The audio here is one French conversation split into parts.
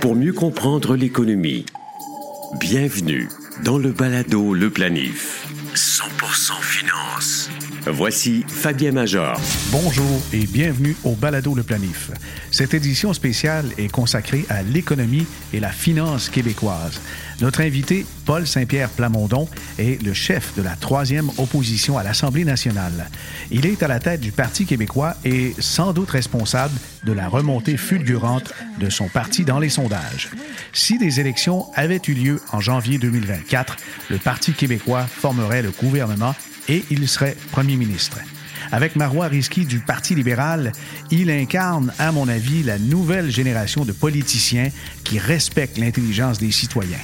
Pour mieux comprendre l'économie, bienvenue dans le balado Le Planif. 100% finance. Voici Fabien Major. Bonjour et bienvenue au Balado Le Planif. Cette édition spéciale est consacrée à l'économie et la finance québécoise. Notre invité, Paul Saint-Pierre Plamondon, est le chef de la troisième opposition à l'Assemblée nationale. Il est à la tête du Parti québécois et sans doute responsable de la remontée fulgurante de son parti dans les sondages. Si des élections avaient eu lieu en janvier 2024, le Parti québécois formerait le gouvernement et il serait premier ministre. Avec Marois Risky du Parti libéral, il incarne, à mon avis, la nouvelle génération de politiciens qui respectent l'intelligence des citoyens.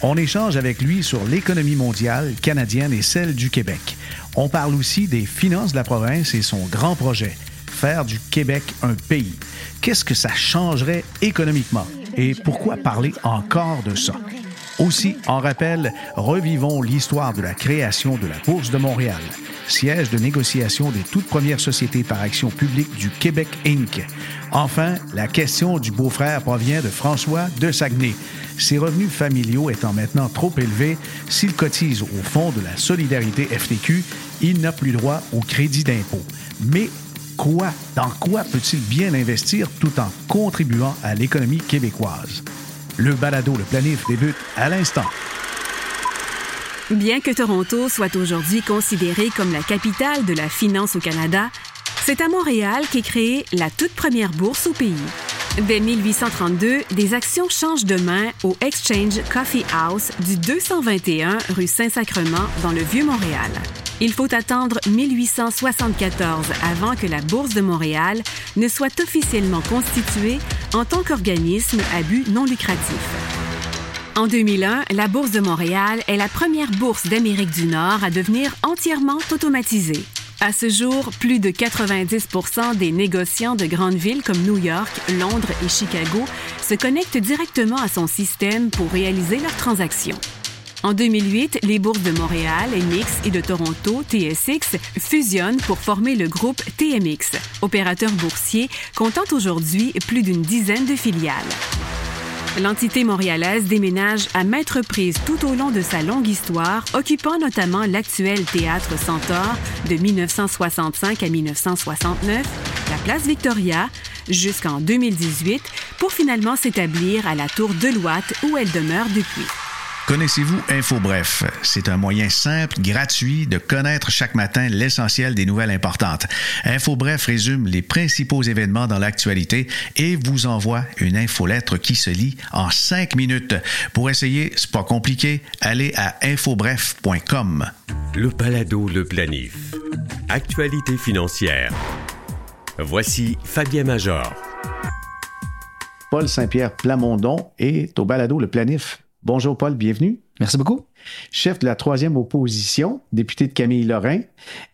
On échange avec lui sur l'économie mondiale, canadienne et celle du Québec. On parle aussi des finances de la province et son grand projet, faire du Québec un pays. Qu'est-ce que ça changerait économiquement? Et pourquoi parler encore de ça? Aussi, en rappel, revivons l'histoire de la création de la Bourse de Montréal, siège de négociation des toutes premières sociétés par action publique du Québec Inc. Enfin, la question du beau-frère provient de François de Saguenay. Ses revenus familiaux étant maintenant trop élevés, s'il cotise au Fonds de la solidarité FTQ, il n'a plus droit au crédit d'impôt. Mais quoi, dans quoi peut-il bien investir tout en contribuant à l'économie québécoise? Le balado Le Planif débute à l'instant. Bien que Toronto soit aujourd'hui considérée comme la capitale de la finance au Canada, c'est à Montréal qu'est créée la toute première bourse au pays. Dès 1832, des actions changent de main au Exchange Coffee House du 221 rue Saint-Sacrement dans le Vieux-Montréal. Il faut attendre 1874 avant que la Bourse de Montréal ne soit officiellement constituée en tant qu'organisme à but non lucratif. En 2001, la Bourse de Montréal est la première bourse d'Amérique du Nord à devenir entièrement automatisée. À ce jour, plus de 90% des négociants de grandes villes comme New York, Londres et Chicago se connectent directement à son système pour réaliser leurs transactions. En 2008, les bourses de Montréal, MX et de Toronto, TSX, fusionnent pour former le groupe TMX, opérateur boursier comptant aujourd'hui plus d'une dizaine de filiales. L'entité montréalaise déménage à maintes reprises tout au long de sa longue histoire, occupant notamment l'actuel théâtre Centaure de 1965 à 1969, la place Victoria, jusqu'en 2018, pour finalement s'établir à la tour Deloitte où elle demeure depuis. Connaissez-vous InfoBref? C'est un moyen simple, gratuit de connaître chaque matin l'essentiel des nouvelles importantes. InfoBref résume les principaux événements dans l'actualité et vous envoie une infolettre qui se lit en cinq minutes. Pour essayer, c'est pas compliqué, allez à infobref.com. Le balado Le Planif. Actualité financière. Voici Fabien Major. Paul Saint-Pierre Plamondon est au balado Le Planif. Bonjour Paul, bienvenue. Merci beaucoup. Chef de la troisième opposition, député de Camille Lorrain.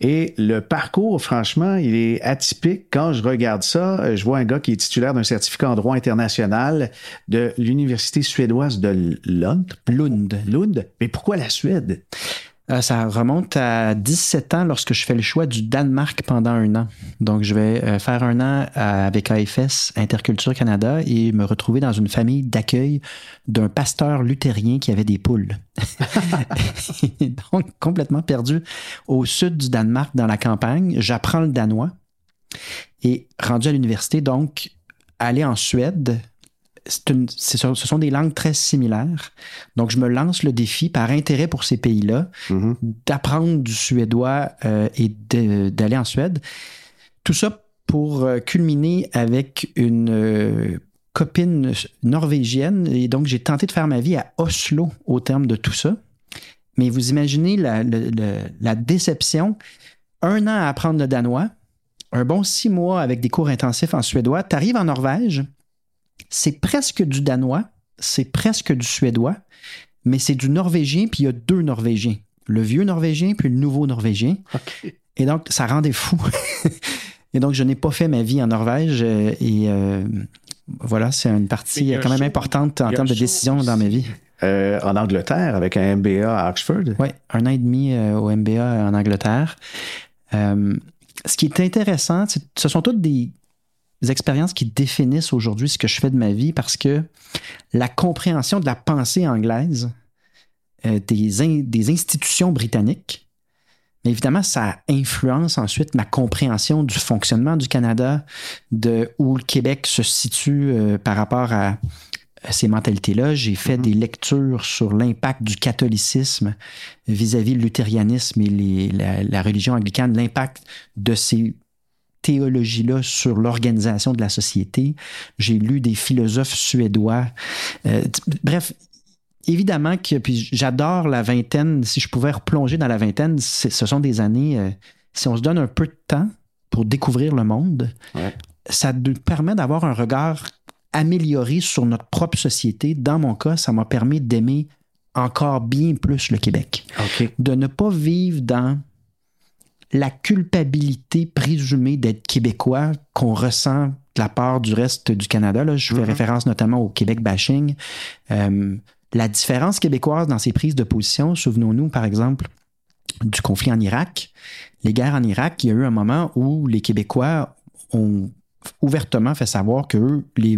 Et le parcours, franchement, il est atypique. Quand je regarde ça, je vois un gars qui est titulaire d'un certificat en droit international de l'Université suédoise de Lund. Lund. Lund. Mais pourquoi la Suède? Euh, ça remonte à 17 ans lorsque je fais le choix du Danemark pendant un an. Donc, je vais euh, faire un an avec AFS, Interculture Canada, et me retrouver dans une famille d'accueil d'un pasteur luthérien qui avait des poules. donc, complètement perdu au sud du Danemark, dans la campagne. J'apprends le danois. Et rendu à l'université, donc, aller en Suède, ce sont des langues très similaires. Donc, je me lance le défi par intérêt pour ces pays-là Mm-hmm. d'apprendre du suédois euh, et d'aller en Suède. Tout ça pour euh, culminer avec une euh, copine norvégienne. Et donc, j'ai tenté de faire ma vie à Oslo au terme de tout ça. Mais vous imaginez la, le- la déception. Un an à apprendre le danois, un bon six mois avec des cours intensifs en suédois. Tu arrives en Norvège, c'est presque du danois, c'est presque du suédois, mais c'est du norvégien, puis il y a deux norvégiens. Le vieux norvégien, puis le nouveau norvégien. Et donc, ça rendait fou. et donc, je n'ai pas fait ma vie en Norvège. euh, et euh, voilà, c'est une partie quand même importante en termes de décision dans ma vie. Euh, en Angleterre, avec un MBA à Oxford. Oui, un an et demi euh, au MBA en Angleterre. Euh, ce qui est intéressant, ce sont toutes des, expériences qui définissent aujourd'hui ce que je fais de ma vie parce que la compréhension de la pensée anglaise, euh, des, des institutions britanniques, mais évidemment, ça influence ensuite ma compréhension du fonctionnement du Canada, de où le Québec se situe euh, par rapport à, ces mentalités-là. J'ai fait Mhm. des lectures sur l'impact du catholicisme vis-à-vis le luthérianisme et les- la, la religion anglicane, l'impact de ces théologies-là sur l'organisation de la société. J'ai lu des philosophes suédois. Euh, bref, évidemment que puis j'adore la vingtaine. Si je pouvais replonger dans la vingtaine, ce sont des années. euh, si on se donne un peu de temps pour découvrir le monde, Ouais. ça nous permet d'avoir un regard amélioré sur notre propre société. Dans mon cas, ça m'a permis d'aimer encore bien plus le Québec. De ne pas vivre dans la culpabilité présumée d'être québécois qu'on ressent de la part du reste du Canada. Là, je fais Mhm. référence notamment au Québec bashing. Euh, la différence québécoise dans ses prises de position, souvenons-nous par exemple du conflit en Irak, les guerres en Irak, il y a eu un moment où les Québécois ont ouvertement fait savoir que eux, les,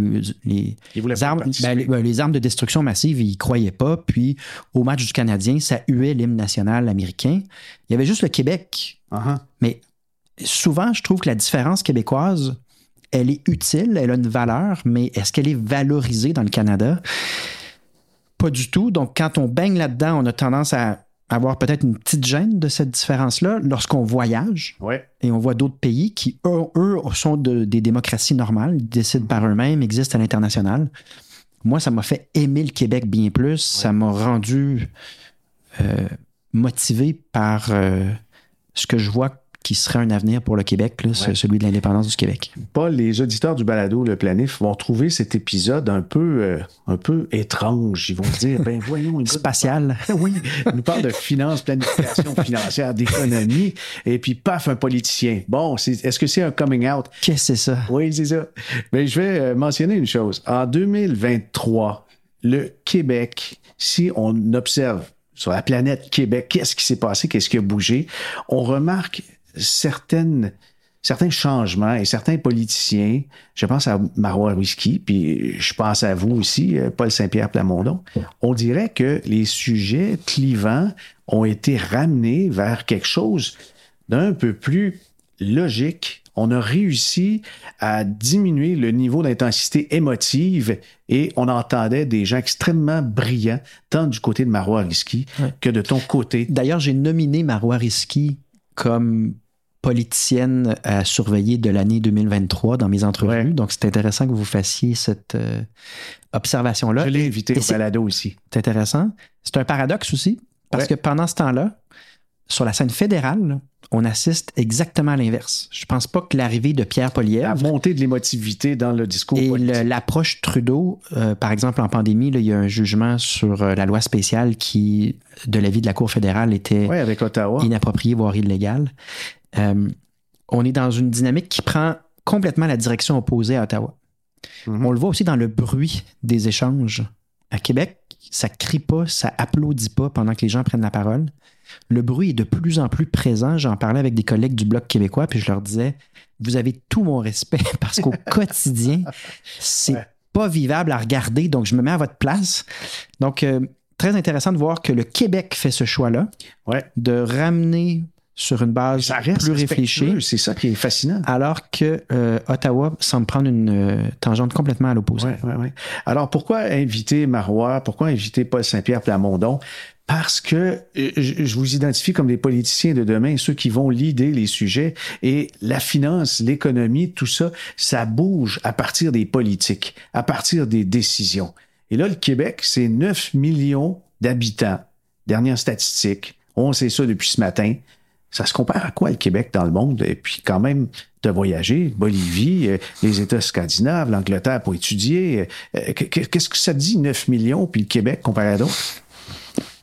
armes, ben, les, ben, les armes de destruction massive, ils croyaient pas. Puis au match du Canadien, ça huait l'hymne national américain. Il y avait juste le Québec. Uh-huh. Mais souvent, je trouve que la différence québécoise, elle est utile, elle a une valeur, mais est-ce qu'elle est valorisée dans le Canada? Pas du tout. Donc, quand on baigne là-dedans, on a tendance à avoir peut-être une petite gêne de cette différence-là lorsqu'on voyage Ouais. et on voit d'autres pays qui, eux, eux, sont de- des démocraties normales, décident par eux-mêmes, existent à l'international. Moi, ça m'a fait aimer le Québec bien plus. Ça m'a rendu euh, motivé par euh, ce que je vois qui serait un avenir pour le Québec, là, Ouais. celui de l'indépendance du Québec. Paul, les auditeurs du balado Le Planif vont trouver cet épisode un peu, euh, un peu étrange. Ils vont se dire, ben voyons, Spatial. oui, il nous parle de finance, planification financière, d'économie, et puis paf, un politicien. Bon, est-ce que c'est un coming out? Qu'est-ce que c'est ça? Oui, c'est ça. Mais je vais euh, mentionner une chose. En 2023, le Québec, si on observe sur la planète Québec, qu'est-ce qui s'est passé, qu'est-ce qui a bougé, on remarque certaines certains changements et certains politiciens, je pense à Marois Risky, puis je pense à vous aussi, euh, Paul Saint-Pierre Plamondon, on dirait que les sujets clivants ont été ramenés vers quelque chose d'un peu plus logique. On a réussi à diminuer le niveau d'intensité émotive et on entendait des gens extrêmement brillants, tant du côté de Marois Risky que de ton côté. D'ailleurs, j'ai nominé Marois Risky comme politicienne à surveiller de l'année 2023 dans mes entrevues. Ouais. Donc, c'est intéressant que vous fassiez cette euh, observation-là. Je l'ai invité au balado aussi. C'est intéressant. C'est un paradoxe aussi, parce Ouais. que pendant ce temps-là, sur la scène fédérale, on assiste exactement à l'inverse. Je pense pas que l'arrivée de Pierre La Poilievre montée de l'émotivité dans le discours et l'approche Trudeau, euh, par exemple en pandémie, là, il y a un jugement sur euh, la loi spéciale qui, de l'avis de la Cour fédérale, était Oui, avec Ottawa. inappropriée, voire illégale. Euh, on est dans une dynamique qui prend complètement la direction opposée à Ottawa. Mhm. On le voit aussi dans le bruit des échanges. À Québec, ça crie pas, ça applaudit pas pendant que les gens prennent la parole. Le bruit est de plus en plus présent. J'en parlais avec des collègues du Bloc québécois, puis je leur disais Vous avez tout mon respect parce qu'au quotidien, c'est Ouais. pas vivable à regarder, donc je me mets à votre place. Donc, euh, très intéressant de voir que le Québec fait ce choix-là, Ouais. de ramener sur une base Ça reste plus réfléchie, C'est ça qui est fascinant. alors que euh, Ottawa semble prendre une euh, tangente complètement à l'opposé. Ouais, ouais, ouais. Alors, pourquoi inviter Marois? Pourquoi inviter Paul Saint-Pierre Plamondon? Parce que euh, je vous identifie comme des politiciens de demain, ceux qui vont leader les sujets. Et la finance, l'économie, tout ça, ça bouge à partir des politiques, à partir des décisions. Et là, le Québec, c'est 9 millions d'habitants. Dernière statistique. On sait ça depuis ce matin. Ça se compare à quoi le Québec dans le monde? Et puis quand même, de voyager, Bolivie, euh, les États scandinaves, l'Angleterre pour étudier. euh, qu- Qu'est-ce que ça dit, 9 millions, puis le Québec comparé à d'autres?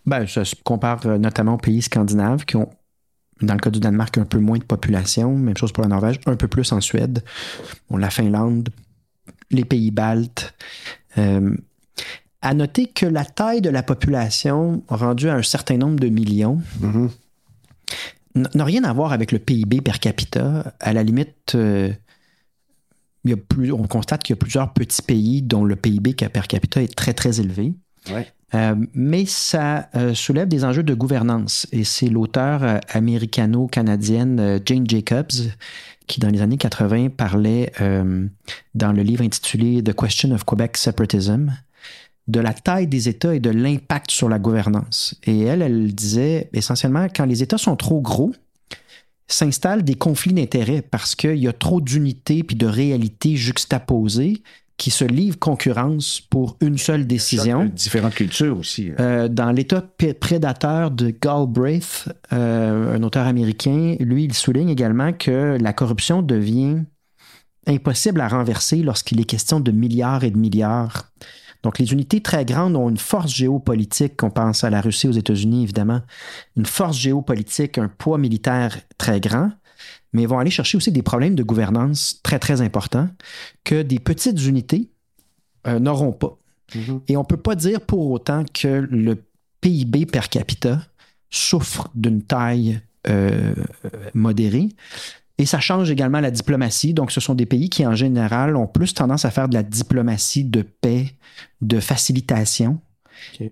Ben, ça se compare euh, notamment aux pays scandinaves qui ont, dans le cas du Danemark, un peu moins de population. Même chose pour la Norvège, un peu plus en Suède. Bon, la Finlande, les pays baltes. Euh, à noter que la taille de la population rendue à un certain nombre de millions Mhm. n- n'a rien à voir avec le PIB per capita. À la limite, euh, il y a plus, on constate qu'il y a plusieurs petits pays dont le PIB per capita est très, très élevé. Ouais. Euh, mais ça euh, soulève des enjeux de gouvernance. Et c'est l'auteur américano-canadienne Jane Jacobs qui, dans les années 80, parlait dans le livre intitulé The Question of Quebec Separatism de la taille des États et de l'impact sur la gouvernance. Et elle, elle disait essentiellement, quand les États sont trop gros, s'installent des conflits d'intérêts parce qu'il y a trop d'unités puis de réalités juxtaposées qui se livrent concurrence pour une seule décision. Différentes cultures aussi. Euh, dans l'État prédateur de Galbraith, euh, un auteur américain, lui, il souligne également que la corruption devient impossible à renverser lorsqu'il est question de milliards et de milliards. Donc, les unités très grandes ont une force géopolitique, on pense à la Russie, aux États-Unis, évidemment, une force géopolitique, un poids militaire très grand, mais vont aller chercher aussi des problèmes de gouvernance très, très importants que des petites unités euh, n'auront pas. Mhm. Et on ne peut pas dire pour autant que le PIB per capita souffre d'une taille euh, modérée. Et ça change également la diplomatie. Donc, ce sont des pays qui, en général, ont plus tendance à faire de la diplomatie de paix, de facilitation,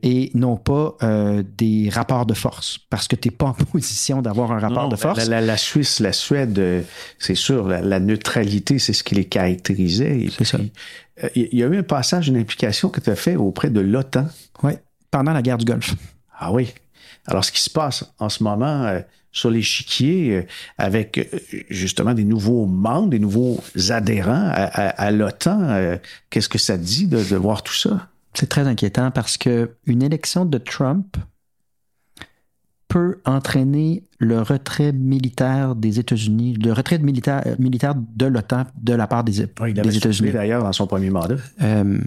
et non pas euh, des rapports de force. Parce que tu n'es pas en position d'avoir un rapport Non, de force. La, la- la Suisse, la Suède, euh, c'est sûr, la, la neutralité, c'est ce qui les caractérisait. Et ça. euh, Il y a eu un passage, une implication que tu as fait auprès de l'OTAN. Ouais, pendant la guerre du Golfe. Ah oui. Alors, ce qui se passe en ce moment sur l'échiquier, euh, avec euh, justement des nouveaux membres, des nouveaux adhérents à, à- à l'OTAN, euh, qu'est-ce que ça dit de, de voir tout ça? C'est très inquiétant parce que une élection de Trump peut entraîner le retrait militaire des États-Unis, le retrait militaire, militaire de l'OTAN de la part des, il avait des soufflé États-Unis. d'ailleurs dans son premier mandat. Euh,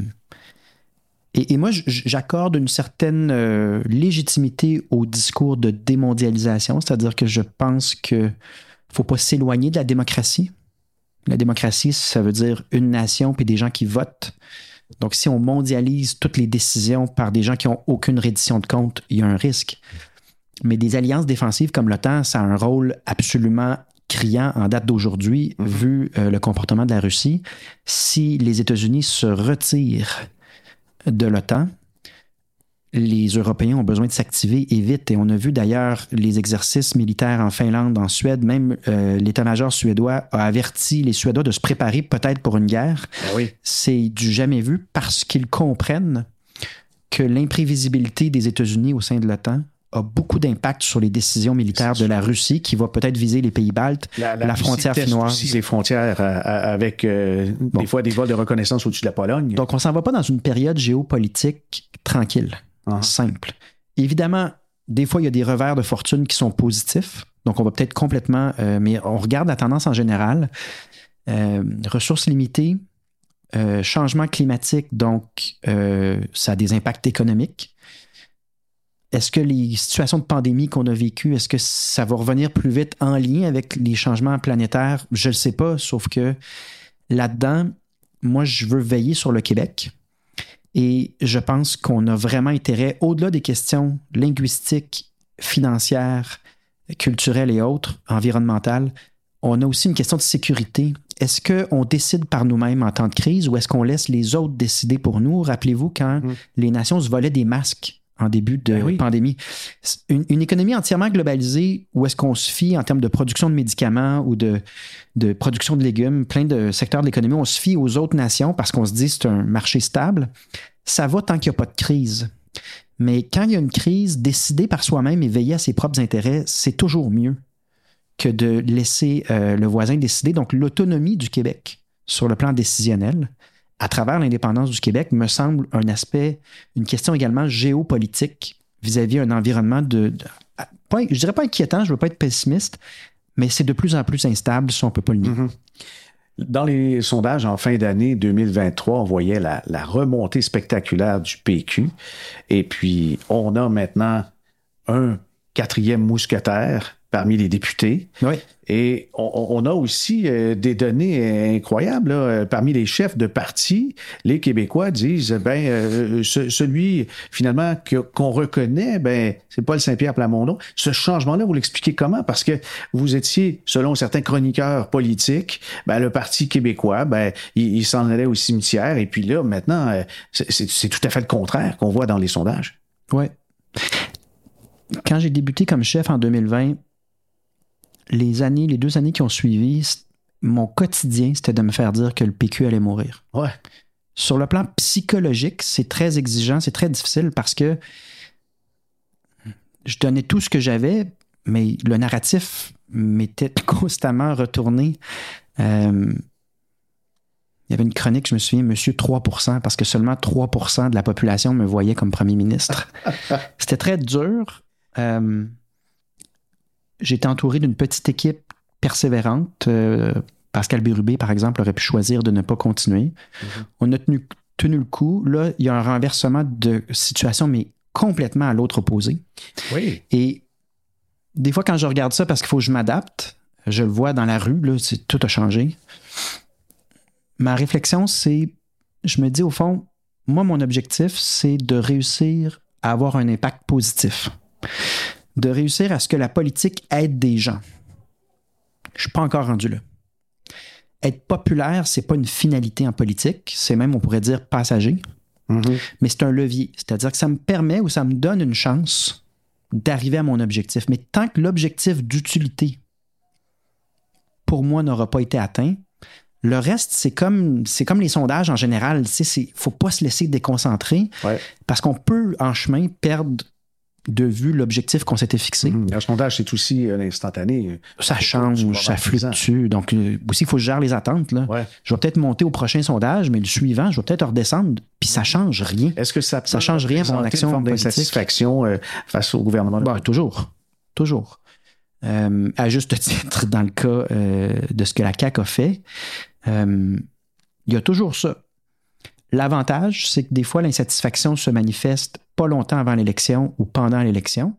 et, et moi, j'accorde une certaine euh, légitimité au discours de démondialisation, c'est-à-dire que je pense que faut pas s'éloigner de la démocratie. La démocratie, ça veut dire une nation puis des gens qui votent. Donc, si on mondialise toutes les décisions par des gens qui ont aucune reddition de compte, il y a un risque. Mais des alliances défensives comme l'OTAN, ça a un rôle absolument criant en date d'aujourd'hui, Mhm. vu euh, le comportement de la Russie. Si les États-Unis se retirent de l'OTAN, les Européens ont besoin de s'activer et vite. Et on a vu d'ailleurs les exercices militaires en Finlande, en Suède. Même euh, l'état-major suédois a averti les Suédois de se préparer peut-être pour une guerre. Ben oui. C'est du jamais vu parce qu'ils comprennent que l'imprévisibilité des États-Unis au sein de l'OTAN a beaucoup d'impact sur les décisions militaires de la Russie qui va peut-être viser les pays baltes. La frontière finnoise. les frontières euh, euh, avec euh, Bon. des fois des vols de reconnaissance au-dessus de la Pologne. Donc, on s'en va pas dans une période géopolitique tranquille, Ah. simple. Évidemment, des fois, il y a des revers de fortune qui sont positifs. Donc, on va peut-être complètement. euh, mais on regarde la tendance en général. Euh, ressources limitées, changement climatique, donc ça a des impacts économiques. Est-ce que les situations de pandémie qu'on a vécues, est-ce que ça va revenir plus vite en lien avec les changements planétaires? Je ne le sais pas, sauf que là-dedans, moi, je veux veiller sur le Québec. Et je pense qu'on a vraiment intérêt, au-delà des questions linguistiques, financières, culturelles et autres, environnementales, on a aussi une question de sécurité. Est-ce qu'on décide par nous-mêmes en temps de crise ou est-ce qu'on laisse les autres décider pour nous? Rappelez-vous quand Mm. les nations se volaient des masques en début de Ben oui. pandémie. Une, une économie entièrement globalisée où est-ce qu'on se fie en termes de production de médicaments ou de, de production de légumes, plein de secteurs de l'économie, on se fie aux autres nations parce qu'on se dit c'est un marché stable. Ça va tant qu'il n'y a pas de crise. Mais quand il y a une crise, décider par soi-même et veiller à ses propres intérêts, c'est toujours mieux que de laisser euh, le voisin décider. Donc, l'autonomie du Québec sur le plan décisionnel, à travers l'indépendance du Québec, me semble un aspect, une question également géopolitique vis-à-vis un environnement de, je dirais pas inquiétant, je veux pas être pessimiste, mais c'est de plus en plus instable si on peut pas le nier. Mhm. Dans les sondages en fin d'année 2023, on voyait la, la remontée spectaculaire du PQ. Et puis, on a maintenant un quatrième mousquetaire parmi les députés. Oui. Et on, on a aussi euh, des données incroyables. Là. Parmi les chefs de parti, les Québécois disent ben euh, ce- celui finalement que- qu'on reconnaît, ben c'est Paul Saint-Pierre Plamondon. Ce changement-là, vous l'expliquez comment? Parce que vous étiez, selon certains chroniqueurs politiques, ben le Parti québécois, ben il, il s'en allait au cimetière. Et puis là, maintenant, euh, c'est tout à fait le contraire qu'on voit dans les sondages. Ouais. Quand j'ai débuté comme chef en 2020, les années, les deux années qui ont suivi, mon quotidien, c'était de me faire dire que le PQ allait mourir. Ouais. Sur le plan psychologique, c'est très exigeant, c'est très difficile parce que je donnais tout ce que j'avais, mais le narratif m'était constamment retourné. Euh, il y avait une chronique, je me souviens, Monsieur 3% parce que seulement 3% de la population me voyait comme premier ministre. C'était très dur. Euh, J'étais entouré d'une petite équipe persévérante. Euh, Pascal Bérubé, par exemple, aurait pu choisir de ne pas continuer. On a tenu, tenu le coup. Là, il y a un renversement de situation, mais complètement à l'autre opposé. Oui. Et des fois, quand je regarde ça, parce qu'il faut que je m'adapte, je le vois dans la rue, là, tout a changé. Ma réflexion, c'est, je me dis au fond, moi, mon objectif, c'est de réussir à avoir un impact positif. De réussir à ce que la politique aide des gens. Je suis pas encore rendu là. Être populaire, c'est pas une finalité en politique, c'est même, on pourrait dire, passager Mhm. mais c'est un levier. C'est-à-dire que ça me permet ou ça me donne une chance d'arriver à mon objectif. Mais tant que l'objectif d'utilité, pour moi, n'aura pas été atteint, le reste, c'est comme, c'est comme les sondages en général. Il ne faut pas se laisser déconcentrer Ouais. parce qu'on peut, en chemin, perdre de vue l'objectif qu'on s'était fixé. Mhm. Un sondage, c'est aussi euh, l'instantané. Ça change, ça fluctue. Donc, euh, aussi, il faut que je gère les attentes. Là. Ouais. Je vais peut-être monter au prochain sondage, mais le suivant, je vais peut-être redescendre, puis ça change rien. Est-ce que ça, Ça peut change rien pour mon action une forme d'insatisfaction euh, face au gouvernement? Bah, toujours. Toujours. Euh, à juste titre, dans le cas euh, de ce que la CAQ a fait, il y a toujours ça. L'avantage, c'est que des fois, l'insatisfaction se manifeste pas longtemps avant l'élection ou pendant l'élection.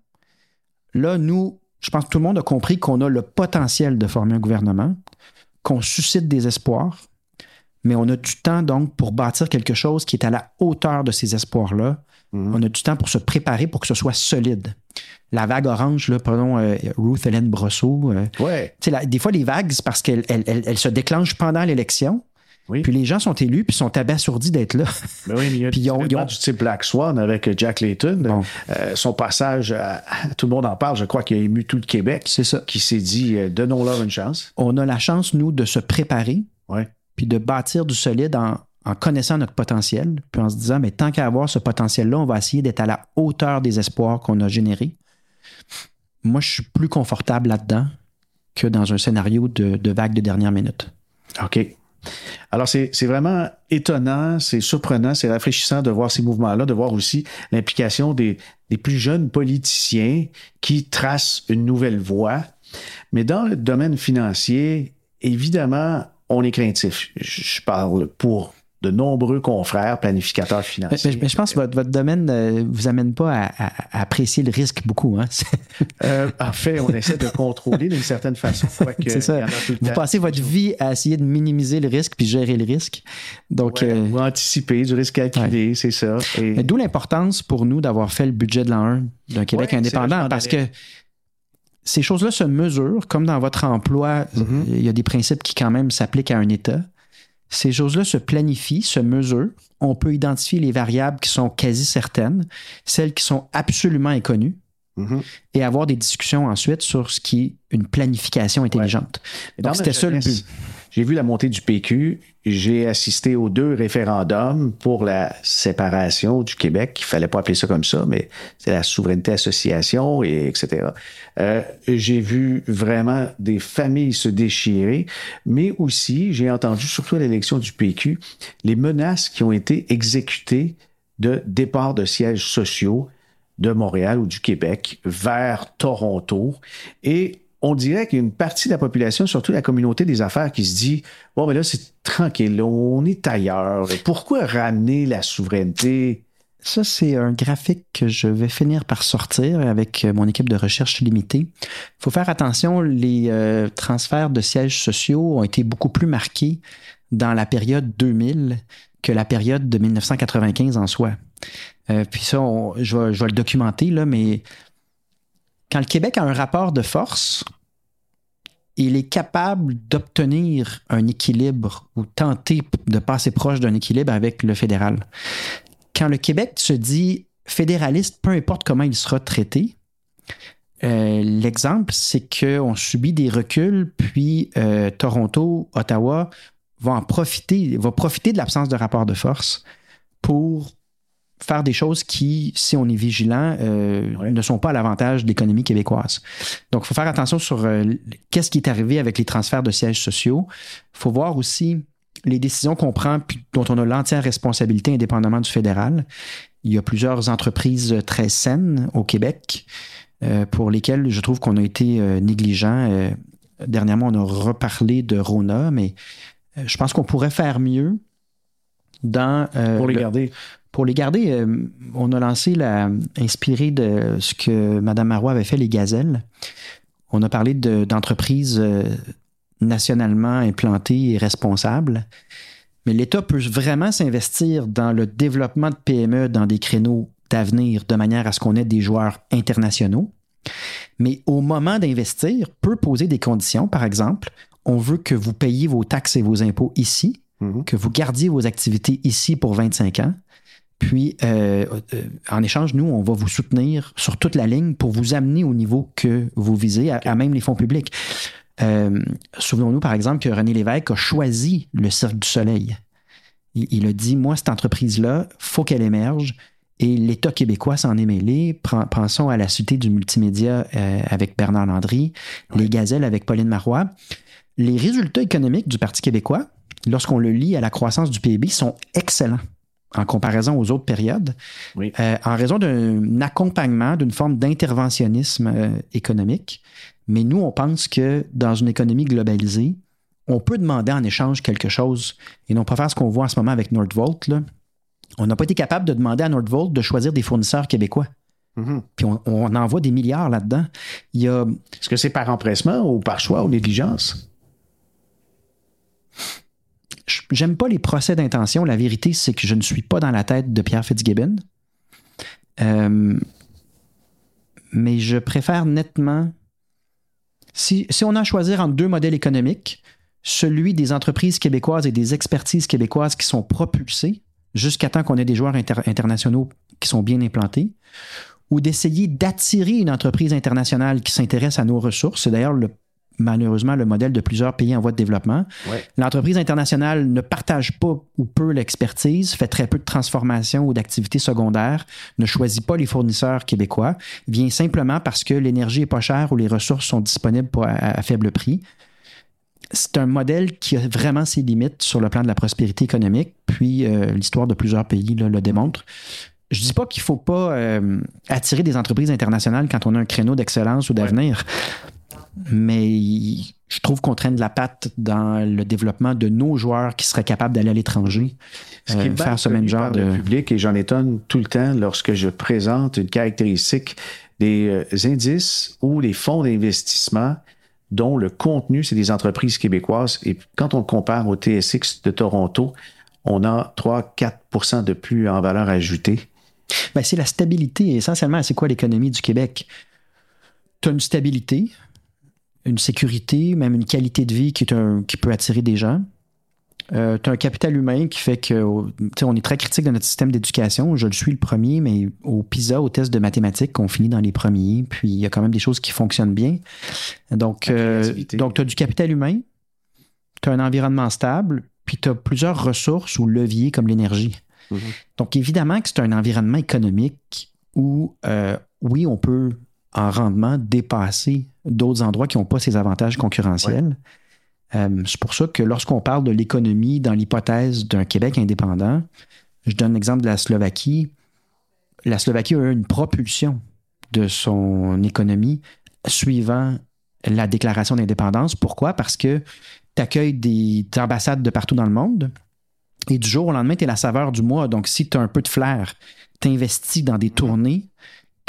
Là, nous, je pense que tout le monde a compris qu'on a le potentiel de former un gouvernement, qu'on suscite des espoirs, mais on a du temps donc pour bâtir quelque chose qui est à la hauteur de ces espoirs-là. Mhm. On a du temps pour se préparer pour que ce soit solide. La vague orange, là, pardon, euh, Ruth Hélène Brosseau, euh, Ouais. tu sais, la- des fois, les vagues, c'est parce qu'elles elles- elles- elles se déclenchent pendant l'élection. Oui. Puis les gens sont élus puis sont abasourdis d'être là. Ben oui, mais il y a Puis ils ont- ils du type Black Swan avec Jack Layton. Bon. Euh, son passage, à- tout le monde en parle, je crois qu'il a ému tout le Québec, C'est ça. qui s'est dit euh, donnons-leur une chance. On a la chance, nous, de se préparer Ouais. puis de bâtir du solide en, en connaissant notre potentiel, puis en se disant, mais tant qu'à avoir ce potentiel-là, on va essayer d'être à la hauteur des espoirs qu'on a générés. Moi, je suis plus confortable là-dedans que dans un scénario de, de vague de dernière minute. OK. Alors, c'est vraiment étonnant, c'est surprenant, c'est rafraîchissant de voir ces mouvements-là, de voir aussi l'implication des, des plus jeunes politiciens qui tracent une nouvelle voie. Mais dans le domaine financier, évidemment, on est craintif. Je parle pour de nombreux confrères planificateurs financiers. mais- mais je pense que votre, votre domaine ne vous amène pas à, à- à apprécier le risque beaucoup. Hein? Euh, en fait, on essaie de contrôler d'une certaine façon. c'est ça. Vous passez votre vie à essayer de minimiser le risque puis gérer le risque. Donc, Ouais, euh, ou anticiper du risque calculé, c'est ça. Et- d'où l'importance pour nous d'avoir fait le budget de l'an 1 d'un Québec Ouais, indépendant que parce que ces choses-là se mesurent, comme dans votre emploi, Mhm. il y a des principes qui quand même s'appliquent à un État. Ces choses-là se planifient, se mesurent. On peut identifier les variables qui sont quasi certaines, celles qui sont absolument inconnues, Mhm. et avoir des discussions ensuite sur ce qui est une planification intelligente. Donc, c'était ça le but. J'ai vu la montée du PQ. J'ai assisté aux deux référendums pour la séparation du Québec. Il fallait pas appeler ça comme ça, mais c'est la souveraineté association et etc. Euh, j'ai vu vraiment des familles se déchirer, mais aussi j'ai entendu, surtout à l'élection du PQ, les menaces qui ont été exécutées de départ de sièges sociaux de Montréal ou du Québec vers Toronto. Et on dirait qu'il partie de la population, surtout la communauté des affaires, qui se dit Bon, mais là, c'est tranquille, on est ailleurs. Pourquoi ramener la souveraineté? Ça, c'est un graphique que je vais finir par sortir avec mon équipe de recherche limitée. Il faut faire attention, les euh, transferts de sièges sociaux ont été beaucoup plus marqués dans la période 2000 que la période de 1995 en soi. Euh, puis ça, je, vais, je, vais, le documenter, là, mais quand le Québec a un rapport de force, il est capable d'obtenir un équilibre ou tenter de passer proche d'un équilibre avec le fédéral. Quand le Québec se dit fédéraliste, peu importe comment il sera traité, euh, l'exemple, c'est qu'on subit des reculs, puis euh, Toronto, Ottawa vont en profiter, vont profiter de l'absence de rapport de force pour faire des choses qui, si on est vigilant, euh, ne sont pas à l'avantage de l'économie québécoise. Donc, il faut faire attention sur euh, qu'est-ce qui est arrivé avec les transferts de sièges sociaux. Il faut voir aussi les décisions qu'on prend puis dont on a l'entière responsabilité indépendamment du fédéral. Il y a plusieurs entreprises très saines au Québec euh, pour lesquelles je trouve qu'on a été négligent. dernièrement, on a reparlé de Rona, mais je pense qu'on pourrait faire mieux dans... pour les garder pour les garder, euh, on a lancé la, inspiré de ce que Mme Marois avait fait, les gazelles. On a parlé d'entreprises euh, nationalement implantées et responsables. Mais l'État peut vraiment s'investir dans le développement de PME dans des créneaux d'avenir de manière à ce qu'on ait des joueurs internationaux. Mais au moment d'investir, peut poser des conditions. Par exemple, on veut que vous payiez vos taxes et vos impôts ici, mm-hmm. que vous gardiez vos activités ici pour 25 ans, puis, euh, euh, en échange, nous, on va vous soutenir sur toute la ligne pour vous amener au niveau que vous visez, à, même les fonds publics. Euh, Souvenons-nous, par exemple, que René Lévesque a choisi le Cirque du Soleil. Il, a dit, moi, cette entreprise-là, faut qu'elle émerge. Et l'État québécois s'en est mêlé. Pensons à la Cité du multimédia avec Bernard Landry, les Gazelles avec Pauline Marois. Les résultats économiques du Parti québécois, lorsqu'on le lit à la croissance du PIB, sont excellents en comparaison aux autres périodes, euh, en raison d'un accompagnement, d'une forme d'interventionnisme euh, économique. Mais nous, on pense que dans une économie globalisée, on peut demander en échange quelque chose et non pas faire ce qu'on voit en ce moment avec Nordvolt. Là. On n'a pas été capable de demander à Nordvolt de choisir des fournisseurs québécois. Mm-hmm. Puis on, on, envoie des milliards là-dedans. Il y a... Est-ce que c'est par empressement ou par choix ou négligence? J'aime pas les procès d'intention. La vérité, c'est que je ne suis pas dans la tête de Pierre Fitzgibbon. Euh, mais je préfère nettement. Si, on a à choisir entre deux modèles économiques, celui des entreprises québécoises et des expertises québécoises qui sont propulsées jusqu'à temps qu'on ait des joueurs internationaux qui sont bien implantés, ou d'essayer d'attirer une entreprise internationale qui s'intéresse à nos ressources. C'est d'ailleurs le malheureusement le modèle de plusieurs pays en voie de développement. L'entreprise internationale ne partage pas ou peu l'expertise, fait très peu de transformation ou d'activités secondaires, ne choisit pas les fournisseurs québécois, vient simplement parce que l'énergie est pas chère ou les ressources sont disponibles à, faible prix. C'est un modèle qui a vraiment ses limites sur le plan de la prospérité économique, puis euh, l'histoire de plusieurs pays le démontre je dis pas qu'il faut pas euh, attirer des entreprises internationales quand on a un créneau d'excellence ou d'avenir mais je trouve qu'on traîne de la patte dans le développement de nos joueurs qui seraient capables d'aller à l'étranger, euh, faire ce même genre de public et j'en étonne tout le temps lorsque je présente une caractéristique des euh, indices ou les fonds d'investissement dont le contenu c'est des entreprises québécoises et quand on compare au TSX de Toronto, on a 3-4% de plus en valeur ajoutée. Ben, c'est la stabilité. Essentiellement, c'est quoi l'économie du Québec? Tu as une stabilité, une sécurité, même une qualité de vie qui, est un, qui peut attirer des gens. Euh, tu as un capital humain qui fait que on est très critique de notre système d'éducation. Je le suis le premier, mais au PISA, au test de mathématiques, on finit dans les premiers. Puis il y a quand même des choses qui fonctionnent bien. Donc, euh, donc tu as du capital humain, tu as un environnement stable, puis tu as plusieurs ressources ou leviers comme l'énergie. Mm-hmm. Donc évidemment que c'est un environnement économique où, euh, oui, on peut en rendement dépasser d'autres endroits qui n'ont pas ces avantages concurrentiels. Euh, c'est pour ça que lorsqu'on parle de l'économie dans l'hypothèse d'un Québec indépendant, je donne l'exemple de la Slovaquie. La Slovaquie a eu une propulsion de son économie suivant la déclaration d'indépendance. Pourquoi? Parce que tu accueilles des ambassades de partout dans le monde. Et du jour au lendemain, tu es la saveur du mois. Donc, si tu as un peu de flair, tu investis dans des tournées,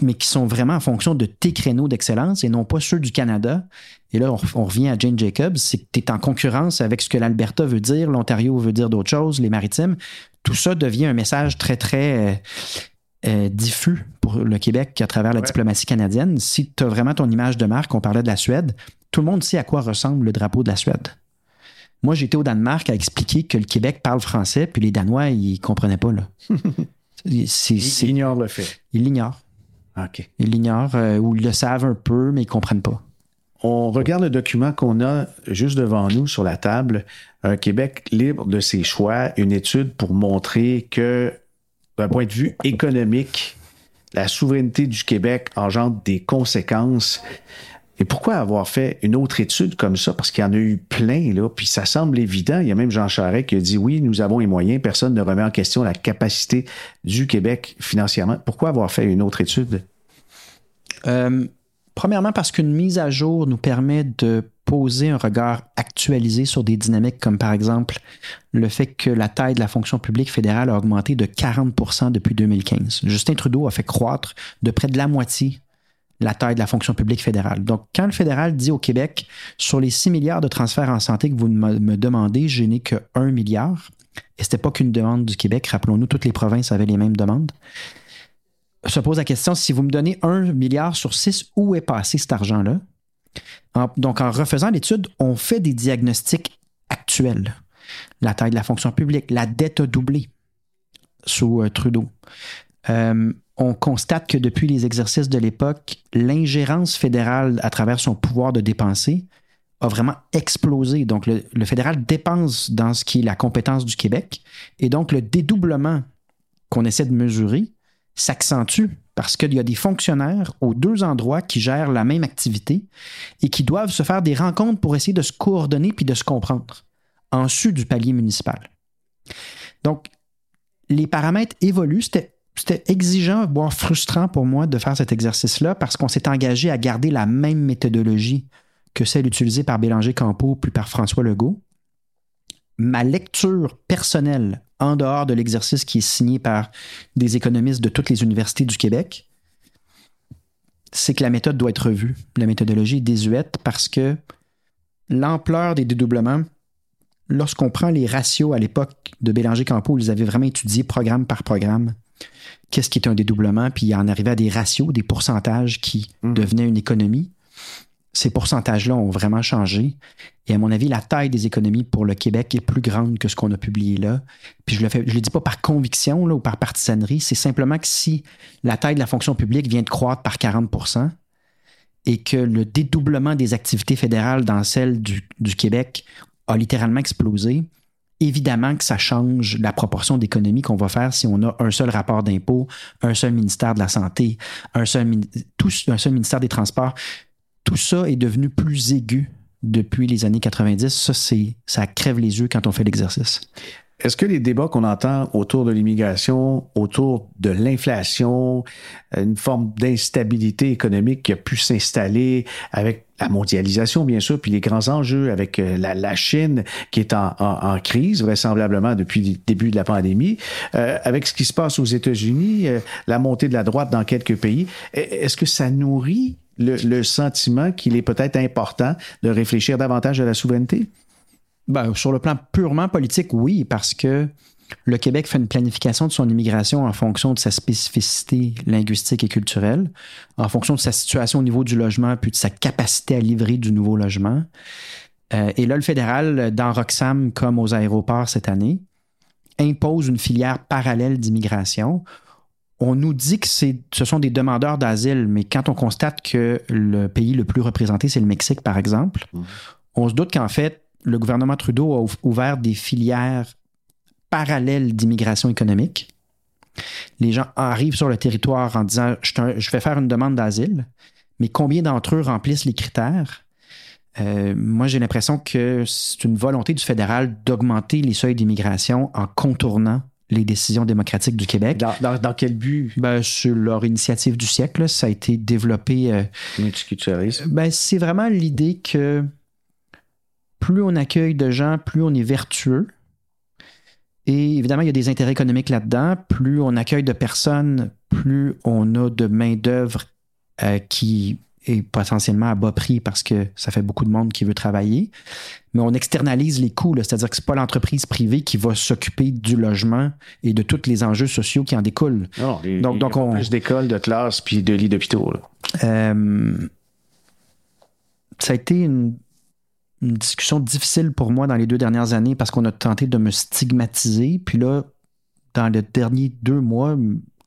mais qui sont vraiment en fonction de tes créneaux d'excellence et non pas ceux du Canada. Et là, on, revient à Jane Jacobs, c'est que tu es en concurrence avec ce que l'Alberta veut dire, l'Ontario veut dire d'autres choses, les maritimes. Tout ça devient un message très, très euh, euh, diffus pour le Québec à travers la diplomatie canadienne. Si tu as vraiment ton image de marque, on parlait de la Suède, tout le monde sait à quoi ressemble le drapeau de la Suède. Moi, j'étais au Danemark à expliquer que le Québec parle français, puis les Danois, ils comprenaient pas. Là. ils ignorent le fait. Ils l'ignorent. OK. Ils l'ignorent euh, ou ils le savent un peu, mais ils comprennent pas. On regarde le document qu'on a juste devant nous sur la table, un Québec libre de ses choix, une étude pour montrer que, d'un point de vue économique, la souveraineté du Québec engendre des conséquences et pourquoi avoir fait une autre étude comme ça? Parce qu'il y en a eu plein, là, puis ça semble évident. Il y a même Jean Charest qui a dit oui, nous avons les moyens, personne ne remet en question la capacité du Québec financièrement. Pourquoi avoir fait une autre étude? Euh, premièrement, parce qu'une mise à jour nous permet de poser un regard actualisé sur des dynamiques comme par exemple le fait que la taille de la fonction publique fédérale a augmenté de 40% depuis 2015. Justin Trudeau a fait croître de près de la moitié la taille de la fonction publique fédérale. Donc, quand le fédéral dit au Québec, sur les 6 milliards de transferts en santé que vous me demandez, je n'ai que 1 milliard, et ce n'était pas qu'une demande du Québec, rappelons-nous, toutes les provinces avaient les mêmes demandes, se pose la question, si vous me donnez 1 milliard sur 6, où est passé cet argent-là? donc, en refaisant l'étude, on fait des diagnostics actuels. La taille de la fonction publique, la dette a doublé sous euh, Trudeau. Euh, on constate que depuis les exercices de l'époque, l'ingérence fédérale à travers son pouvoir de dépenser a vraiment explosé. Donc, le, fédéral dépense dans ce qui est la compétence du Québec. Et donc, le dédoublement qu'on essaie de mesurer s'accentue parce qu'il y a des fonctionnaires aux deux endroits qui gèrent la même activité et qui doivent se faire des rencontres pour essayer de se coordonner puis de se comprendre en du palier municipal. Donc, les paramètres évoluent. C'était exigeant, voire frustrant pour moi de faire cet exercice-là parce qu'on s'est engagé à garder la même méthodologie que celle utilisée par Bélanger Campo puis par François Legault. Ma lecture personnelle, en dehors de l'exercice qui est signé par des économistes de toutes les universités du Québec, c'est que la méthode doit être revue. La méthodologie est désuète parce que l'ampleur des dédoublements, lorsqu'on prend les ratios à l'époque de Bélanger Campo, ils avaient vraiment étudié programme par programme qu'est-ce qui est un dédoublement, puis en arrivait à des ratios, des pourcentages qui mhm. devenaient une économie. Ces pourcentages-là ont vraiment changé. Et à mon avis, la taille des économies pour le Québec est plus grande que ce qu'on a publié là. Puis je le je le dis pas par conviction là, ou par partisanerie, c'est simplement que si la taille de la fonction publique vient de croître par 40% et que le dédoublement des activités fédérales dans celle du, du Québec a littéralement explosé, évidemment que ça change la proportion d'économie qu'on va faire si on a un seul rapport d'impôt, un seul ministère de la Santé, un seul, un seul ministère des Transports. Tout ça est devenu plus aigu depuis les années 90. Ça, ça crève les yeux quand on fait l'exercice. Est-ce que les débats qu'on entend autour de l'immigration, autour de l'inflation, une forme d'instabilité économique qui a pu s'installer avec la mondialisation, bien sûr, puis les grands enjeux avec euh, la, Chine qui est en, crise, vraisemblablement depuis le début de la pandémie, euh, avec ce qui se passe aux États-Unis, euh, la montée de la droite dans quelques pays, est-ce que ça nourrit le sentiment qu'il est peut-être important de réfléchir davantage à la souveraineté? Ben, sur le plan purement politique, oui, parce que le Québec fait une planification de son immigration en fonction de sa spécificité linguistique et culturelle, en fonction de sa situation au niveau du logement, puis de sa capacité à livrer du nouveau logement. Euh, et là, le fédéral, dans Roxham comme aux aéroports cette année, impose une filière parallèle d'immigration. On nous dit que ce sont des demandeurs d'asile, mais quand on constate que le pays le plus représenté, c'est le Mexique, par exemple, mmh. on se doute qu'en fait, le gouvernement Trudeau a ouvert des filières parallèles d'immigration économique. Les gens arrivent sur le territoire en disant je, vais faire une demande d'asile, mais combien d'entre eux remplissent les critères? Euh, moi, j'ai l'impression que c'est une volonté du fédéral d'augmenter les seuils d'immigration en contournant les décisions démocratiques du Québec. Dans, quel but? Ben, sur leur initiative du siècle, ça a été développé. Euh, ben, c'est vraiment l'idée que plus on accueille de gens, plus on est vertueux. Et évidemment, il y a des intérêts économiques là-dedans. Plus on accueille de personnes, plus on a de main-d'œuvre euh, qui est potentiellement à bas prix parce que ça fait beaucoup de monde qui veut travailler. Mais on externalise les coûts, c'est-à-dire que ce n'est pas l'entreprise privée qui va s'occuper du logement et de tous les enjeux sociaux qui en découlent. Non, donc, donc on plus d'écoles, de classes puis de lits d'hôpitaux. Euh, ça a été une, discussion difficile pour moi dans les deux dernières années parce qu'on a tenté de me stigmatiser. Puis là, dans les derniers deux mois,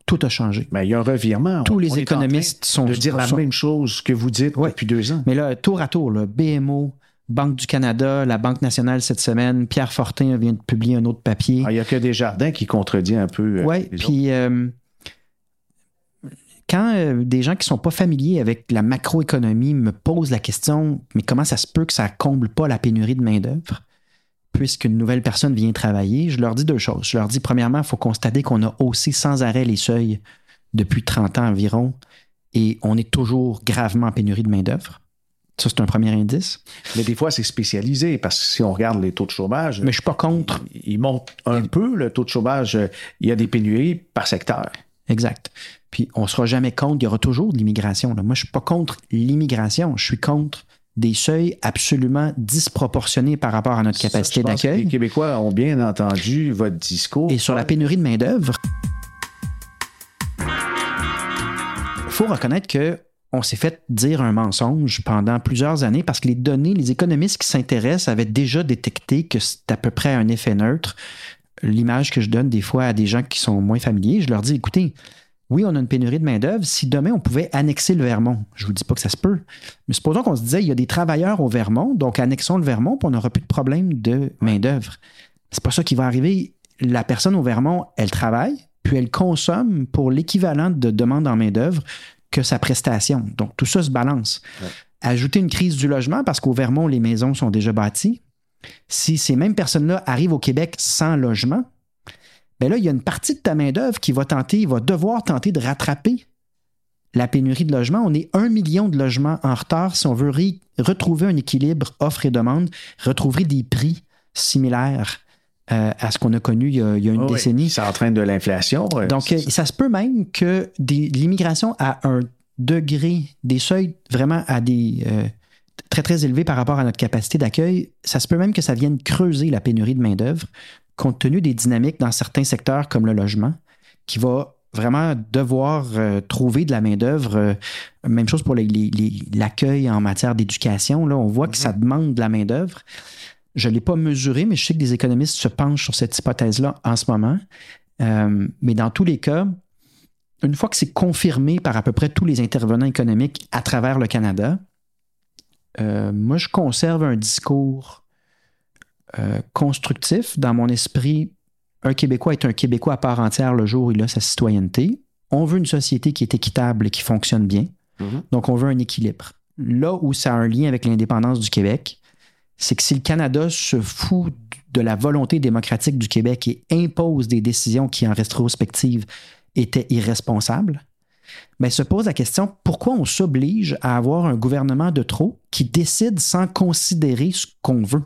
tout a changé. Mais il y a un revirement. Tous les économistes sont. De dire la même chose que vous dites depuis deux ans. Mais là, tour à tour, BMO, Banque du Canada, la Banque nationale cette semaine, Pierre Fortin vient de publier un autre papier. Ah, il n'y a que des jardins qui contredit un peu. Euh, oui, puis euh, quand euh, des gens qui ne sont pas familiers avec la macroéconomie me posent la question, mais comment ça se peut que ça comble pas la pénurie de main-d'œuvre? puisqu'une nouvelle personne vient travailler, je leur dis deux choses. Je leur dis, premièrement, il faut constater qu'on a haussé sans arrêt les seuils depuis 30 ans environ et on est toujours gravement en pénurie de main-d'œuvre. Ça, c'est un premier indice. Mais des fois, c'est spécialisé parce que si on regarde les taux de chômage. Mais je suis pas contre. Il, monte un peu, le taux de chômage. Il y a des pénuries par secteur. Exact. Puis on ne sera jamais contre. Il y aura toujours de l'immigration. Moi, je ne suis pas contre l'immigration. Je suis contre des seuils absolument disproportionnés par rapport à notre capacité d'accueil. Les Québécois ont bien entendu votre discours. Et sur la pénurie de main-d'œuvre, il faut reconnaître que on s'est fait dire un mensonge pendant plusieurs années parce que les données, les économistes qui s'intéressent avaient déjà détecté que c'est à peu près un effet neutre. L'image que je donne des fois à des gens qui sont moins familiers, je leur dis écoutez, oui, on a une pénurie de main-d'œuvre. Si demain on pouvait annexer le Vermont, je ne vous dis pas que ça se peut, mais supposons qu'on se disait il y a des travailleurs au Vermont, donc annexons le Vermont, puis on n'aura plus de problème de main-d'œuvre. C'est pas ça qui va arriver. La personne au Vermont, elle travaille, puis elle consomme pour l'équivalent de demande en main-d'œuvre que sa prestation. Donc, tout ça se balance. Ajouter une crise du logement, parce qu'au Vermont, les maisons sont déjà bâties. Si ces mêmes personnes-là arrivent au Québec sans logement, bien là, il y a une partie de ta main-d'œuvre qui va tenter, va devoir tenter de rattraper la pénurie de logement. On est un million de logements en retard si on veut retrouver un équilibre offre et demande, retrouver des prix similaires euh, à ce qu'on a connu il y a, une décennie. Ça entraîne de l'inflation. Donc, euh, ça se peut même que l'immigration à un degré, des seuils vraiment à des euh, très, très élevés par rapport à notre capacité d'accueil, ça se peut même que ça vienne creuser la pénurie de main-d'œuvre, compte tenu des dynamiques dans certains secteurs comme le logement, qui va vraiment devoir trouver de la main-d'œuvre. même chose pour l'accueil en matière d'éducation. Là, on voit que ça mm-hmm. demande de la main-d'œuvre. Je ne l'ai pas mesuré, mais je sais que des économistes se penchent sur cette hypothèse-là en ce moment. Euh, mais dans tous les cas, une fois que c'est confirmé par à peu près tous les intervenants économiques à travers le Canada, euh, moi, je conserve un discours euh, constructif. Dans mon esprit, un Québécois est un Québécois à part entière le jour où il a sa citoyenneté. On veut une société qui est équitable et qui fonctionne bien. Mm-hmm. Donc, on veut un équilibre. Là où ça a un lien avec l'indépendance du Québec, c'est que si le Canada se fout de la volonté démocratique du Québec et impose des décisions qui, en rétrospective, étaient irresponsables, mais ben, se pose la question pourquoi on s'oblige à avoir un gouvernement de trop qui décide sans considérer ce qu'on veut?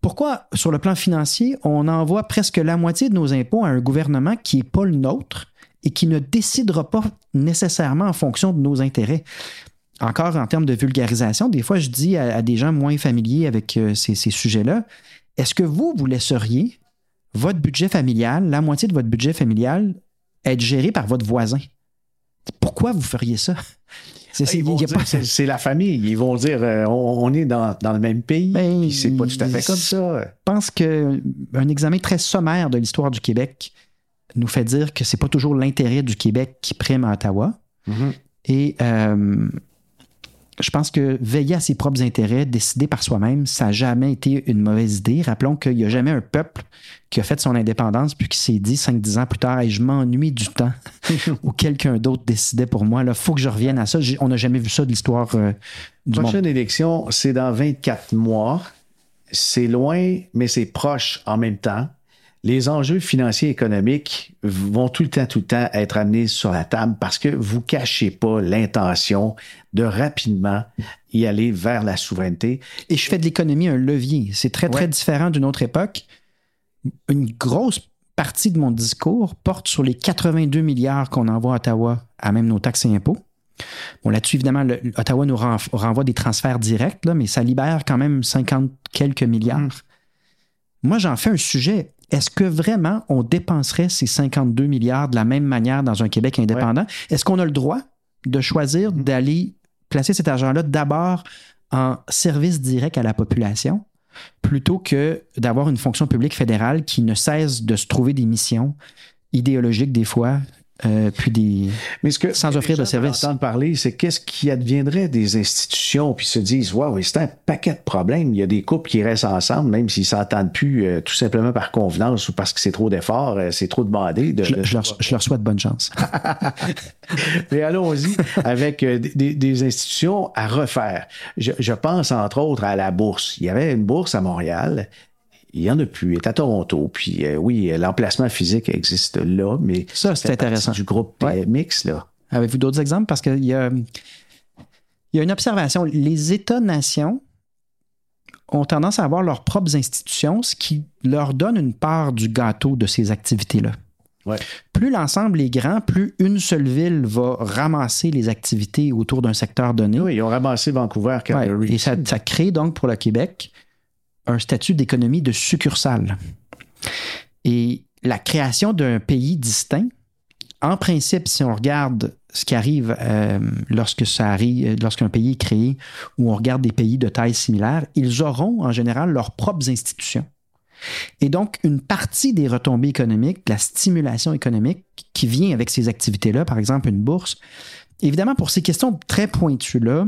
Pourquoi, sur le plan financier, on envoie presque la moitié de nos impôts à un gouvernement qui n'est pas le nôtre et qui ne décidera pas nécessairement en fonction de nos intérêts? encore en termes de vulgarisation, des fois, je dis à, des gens moins familiers avec euh, ces, sujets-là, est-ce que vous, vous laisseriez votre budget familial, la moitié de votre budget familial, être géré par votre voisin? Pourquoi vous feriez ça? C'est la famille. Ils vont dire euh, on, est dans, le même pays. Ben, c'est pas tout à fait comme ça. Je pense qu'un examen très sommaire de l'histoire du Québec nous fait dire que c'est pas toujours l'intérêt du Québec qui prime à Ottawa. Mm-hmm. Et euh, je pense que veiller à ses propres intérêts, décider par soi-même, ça n'a jamais été une mauvaise idée. Rappelons qu'il n'y a jamais un peuple qui a fait son indépendance puis qui s'est dit 5-10 ans plus tard, je m'ennuie du temps où quelqu'un d'autre décidait pour moi. Il faut que je revienne à ça. On n'a jamais vu ça de l'histoire euh, du Prochaine élection, c'est dans 24 mois. C'est loin, mais c'est proche en même temps les enjeux financiers et économiques vont tout le temps, tout le temps être amenés sur la table parce que vous cachez pas l'intention de rapidement y aller vers la souveraineté. Et je fais de l'économie un levier. C'est très, très différent d'une autre époque. une grosse partie de mon discours porte sur les 82 milliards qu'on envoie à Ottawa à même nos taxes et impôts. Bon, là-dessus, évidemment, Ottawa nous renvoie des transferts directs, là, mais ça libère quand même 50 quelques milliards. Mm. Moi, j'en fais un sujet. Est-ce que vraiment on dépenserait ces 52 milliards de la même manière dans un Québec indépendant? Est-ce qu'on a le droit de choisir mm. d'aller placer cet argent-là d'abord en service direct à la population plutôt que d'avoir une fonction publique fédérale qui ne cesse de se trouver des missions idéologiques des fois euh, puis des mais ce que sans offrir de service. entendre parler, c'est qu'est-ce qui adviendrait des institutions puis se disent waouh, c'est un paquet de problèmes. Il y a des couples qui restent ensemble même s'ils s'entendent plus euh, tout simplement par convenance ou parce que c'est trop d'efforts, euh, c'est trop demandé. De, je, je, leur, je, leur, souhaite bonne chance. mais allons-y avec des, des, institutions à refaire. Je, je pense entre autres à la bourse. Il y avait une bourse à Montréal il n'y en a plus. Il est à Toronto. Puis euh, oui, l'emplacement physique existe là, mais ça, c'est intéressant. Du groupe euh, mix, là. Avez-vous d'autres exemples? Parce qu'il y a, il y a une observation. Les États-nations ont tendance à avoir leurs propres institutions, ce qui leur donne une part du gâteau de ces activités-là. Ouais. Plus l'ensemble est grand, plus une seule ville va ramasser les activités autour d'un secteur donné. Oui, ils ont ramassé Vancouver, Calgary. Et ça, ça, crée donc pour le Québec un statut d'économie de succursale. Et la création d'un pays distinct, en principe, si on regarde ce qui arrive euh, lorsque ça arrive, lorsqu'un pays est créé, ou on regarde des pays de taille similaire, ils auront en général leurs propres institutions. Et donc, une partie des retombées économiques, de la stimulation économique qui vient avec ces activités-là, par exemple une bourse, évidemment, pour ces questions très pointues-là,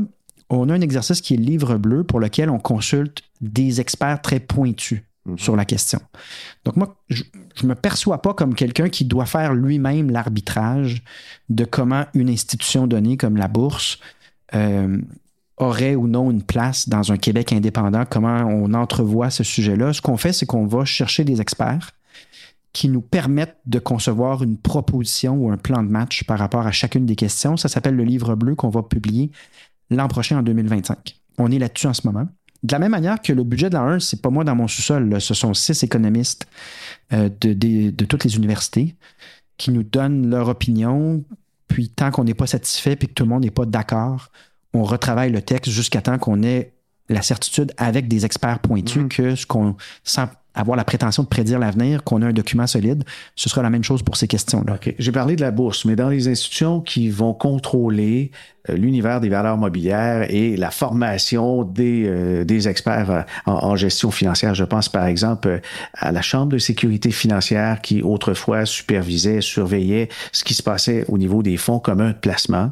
on a un exercice qui est le livre bleu pour lequel on consulte des experts très pointus mhm. sur la question. Donc moi, je ne me perçois pas comme quelqu'un qui doit faire lui-même l'arbitrage de comment une institution donnée comme la bourse euh, aurait ou non une place dans un Québec indépendant, comment on entrevoit ce sujet-là. Ce qu'on fait, c'est qu'on va chercher des experts qui nous permettent de concevoir une proposition ou un plan de match par rapport à chacune des questions. Ça s'appelle le livre bleu qu'on va publier l'an prochain en 2025. On est là-dessus en ce moment. De la même manière que le budget de la 1, c'est pas moi dans mon sous-sol, ce sont six économistes euh, de, toutes les universités qui nous donnent leur opinion. Puis tant qu'on n'est pas satisfait puis que tout le monde n'est pas d'accord, on retravaille le texte jusqu'à temps qu'on ait la certitude avec des experts pointus mm-hmm. que ce qu'on sent avoir la prétention de prédire l'avenir, qu'on a un document solide, ce sera la même chose pour ces questions-là. J'ai parlé de la bourse, mais dans les institutions qui vont contrôler euh, l'univers des valeurs mobilières et la formation des, euh, des experts euh, en, gestion financière, je pense par exemple à la Chambre de sécurité financière qui autrefois supervisait, surveillait ce qui se passait au niveau des fonds communs de placement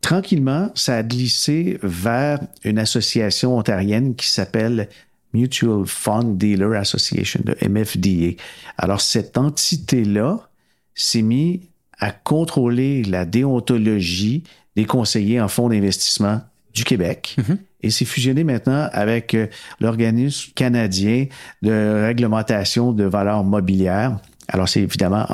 tranquillement, ça a glissé vers une association ontarienne qui s'appelle Mutual Fund Dealer Association, de MFDA. Alors, cette entité-là s'est mise à contrôler la déontologie des conseillers en fonds d'investissement du Québec mm-hmm. et s'est fusionné maintenant avec euh, l'organisme canadien de réglementation de valeurs mobilières. Alors, c'est évidemment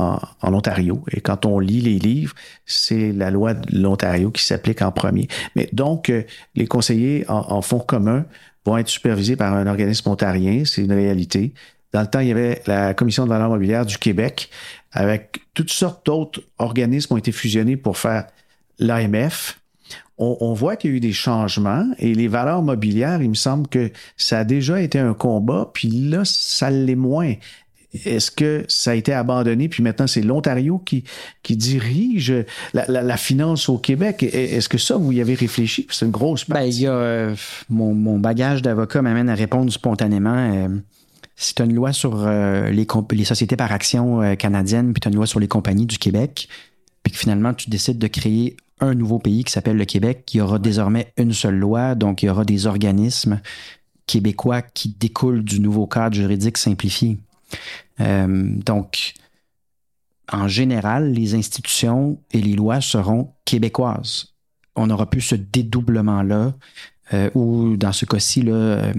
en, Ontario. Et quand on lit les livres, c'est la loi de l'Ontario qui s'applique en premier. Mais donc, euh, les conseillers en, fonds communs vont être supervisés par un organisme ontarien, c'est une réalité. Dans le temps, il y avait la Commission de valeur mobilière du Québec, avec toutes sortes d'autres organismes ont été fusionnés pour faire l'AMF. On, voit qu'il y a eu des changements et les valeurs mobilières, il me semble que ça a déjà été un combat, puis là, ça l'est moins. Est-ce que ça a été abandonné, puis maintenant c'est l'Ontario qui, qui dirige la, finance au Québec? Est-ce que ça, vous y avez réfléchi? C'est une grosse ben, partie. Ben, euh, mon, bagage d'avocat m'amène à répondre spontanément. Euh, c'est une loi sur euh, les, les, sociétés par action canadiennes, puis tu une loi sur les compagnies du Québec, puis que finalement tu décides de créer un nouveau pays qui s'appelle le Québec, qui aura désormais une seule loi, donc il y aura des organismes québécois qui découlent du nouveau cadre juridique simplifié. Euh, donc, en général, les institutions et les lois seront québécoises. On aura plus ce dédoublement-là, euh, ou dans ce cas-ci, euh,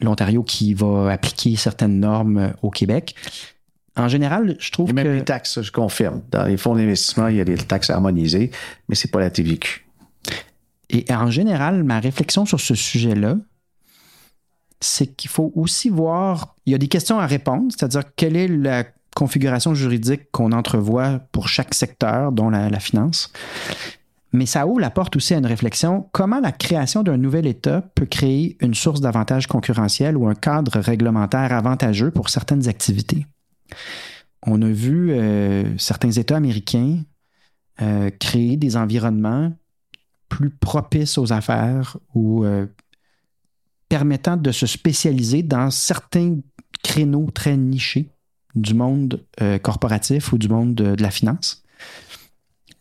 l'Ontario qui va appliquer certaines normes au Québec. En général, je trouve et même que... les taxes, je confirme. Dans les fonds d'investissement, il y a des taxes harmonisées, mais c'est pas la TVQ. Et en général, ma réflexion sur ce sujet-là, c'est qu'il faut aussi voir, il y a des questions à répondre, c'est-à-dire quelle est la configuration juridique qu'on entrevoit pour chaque secteur, dont la, finance. Mais ça ouvre la porte aussi à une réflexion comment la création d'un nouvel État peut créer une source d'avantage concurrentiel ou un cadre réglementaire avantageux pour certaines activités? On a vu euh, certains États américains euh, créer des environnements plus propices aux affaires ou euh, permettant de se spécialiser dans certains créneaux très nichés du monde euh, corporatif ou du monde de, la finance.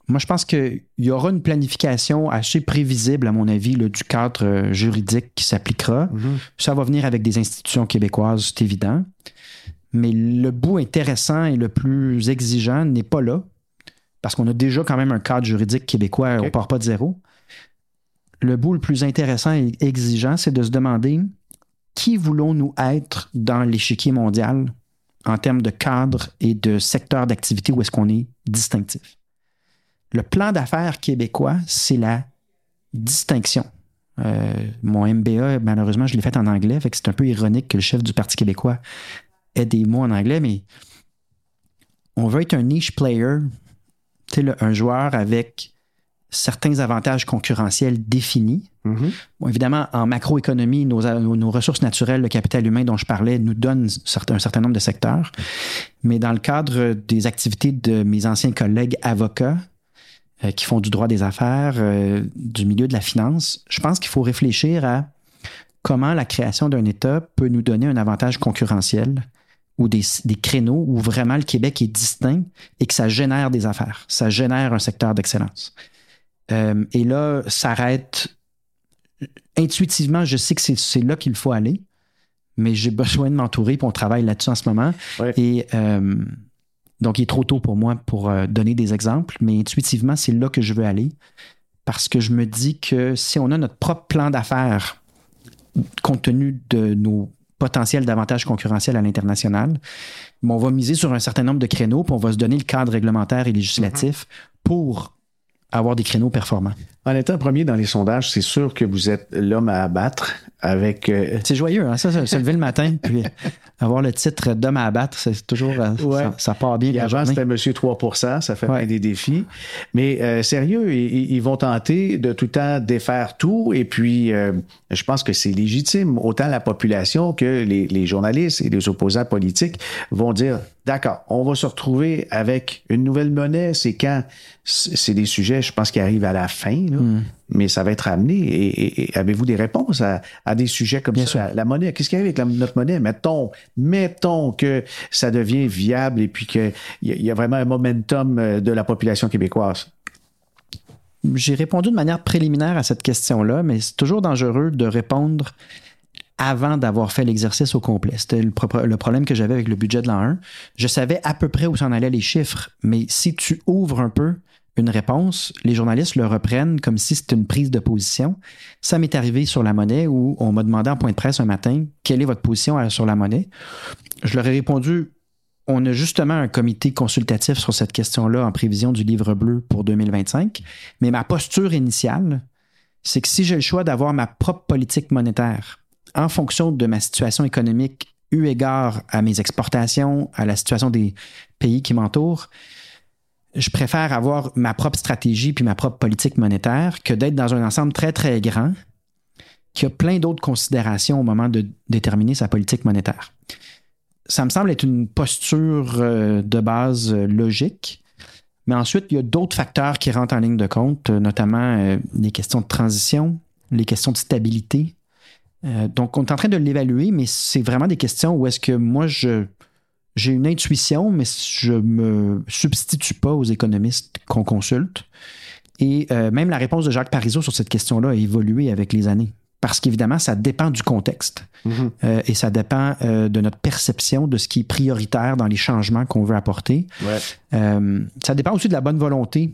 Moi, je pense qu'il y aura une planification assez prévisible, à mon avis, du cadre euh, juridique qui s'appliquera. Mm-hmm. Ça va venir avec des institutions québécoises, c'est évident. Mais le bout intéressant et le plus exigeant n'est pas là, parce qu'on a déjà quand même un cadre juridique québécois, on ne part pas de zéro le bout le plus intéressant et exigeant, c'est de se demander qui voulons-nous être dans l'échiquier mondial en termes de cadre et de secteur d'activité où est-ce qu'on est distinctif. Le plan d'affaires québécois, c'est la distinction. Euh, mon MBA, malheureusement, je l'ai fait en anglais, fait que c'est un peu ironique que le chef du Parti québécois ait des mots en anglais, mais on veut être un niche player, un joueur avec certains avantages concurrentiels définis. Mm-hmm. évidemment, en macroéconomie, nos, nos, ressources naturelles, le capital humain dont je parlais, nous donnent un certain nombre de secteurs. Mais dans le cadre des activités de mes anciens collègues avocats, euh, qui font du droit des affaires, euh, du milieu de la finance, je pense qu'il faut réfléchir à comment la création d'un État peut nous donner un avantage concurrentiel ou des, des, créneaux où vraiment le Québec est distinct et que ça génère des affaires, ça génère un secteur d'excellence. Euh, et là, s'arrête. Intuitivement, je sais que c'est là qu'il faut aller, mais j'ai besoin de m'entourer, pour on travaille là-dessus en ce moment. Et euh, donc, il est trop tôt pour moi pour euh, donner des exemples, mais intuitivement, c'est là que je veux aller parce que je me dis que si on a notre propre plan d'affaires compte tenu de nos potentiels d'avantages concurrentiels à l'international, on va miser sur un certain nombre de créneaux, puis on va se donner le cadre réglementaire et législatif mm-hmm. pour avoir des créneaux performants. En étant premier dans les sondages, c'est sûr que vous êtes l'homme à abattre avec. Euh, c'est joyeux, hein? ça, se lever le matin, puis avoir le titre d'homme à abattre, c'est toujours. Euh, ça, part bien. Et avant, c'était Monsieur 3 ça fait des défis. Mais euh, sérieux, ils, vont tenter de tout le temps défaire tout. Et puis, je pense que c'est légitime. Autant la population que les, les journalistes et les opposants politiques vont dire D'accord, on va se retrouver avec une nouvelle monnaie. C'est quand? C'est des sujets, je pense, qui arrivent à la fin, hmm. mais ça va être amené. Et, avez-vous des réponses à, des sujets comme ça? La monnaie, qu'est-ce qui arrive avec notre monnaie? Mettons, mettons que ça devient viable et puis qu'il y, y a vraiment un momentum euh, de la population québécoise. J'ai répondu de manière préliminaire à cette question-là, mais c'est toujours dangereux de répondre avant d'avoir fait l'exercice au complet. C'était le, problème que j'avais avec le budget de l'an 1. Je savais à peu près où s'en allaient les chiffres, mais si tu ouvres un peu une réponse, les journalistes le reprennent comme si c'était une prise de position. Ça m'est arrivé sur la monnaie où on m'a demandé en point de presse un matin quelle est votre position sur la monnaie. Je leur ai répondu on a justement un comité consultatif sur cette question-là en prévision du livre bleu pour 2025, mais ma posture initiale, c'est que si j'ai le choix d'avoir ma propre politique monétaire, en fonction de ma situation économique, eu égard à mes exportations, à la situation des pays qui m'entourent, je préfère avoir ma propre stratégie puis ma propre politique monétaire que d'être dans un ensemble très, très grand qui a plein d'autres considérations au moment de déterminer sa politique monétaire. Ça me semble être une posture euh, de base euh, logique, mais ensuite, il y a d'autres facteurs qui rentrent en ligne de compte, notamment euh, les questions de transition, les questions de stabilité, donc, on est en train de l'évaluer, mais c'est vraiment des questions où est-ce que moi, je, j'ai une intuition, mais je me substitue pas aux économistes qu'on consulte. Et euh, même la réponse de Jacques Parizeau sur cette question-là a évolué avec les années. Parce qu'évidemment, ça dépend du contexte mm-hmm. euh, et ça dépend de notre perception de ce qui est prioritaire dans les changements qu'on veut apporter. ça dépend aussi de la bonne volonté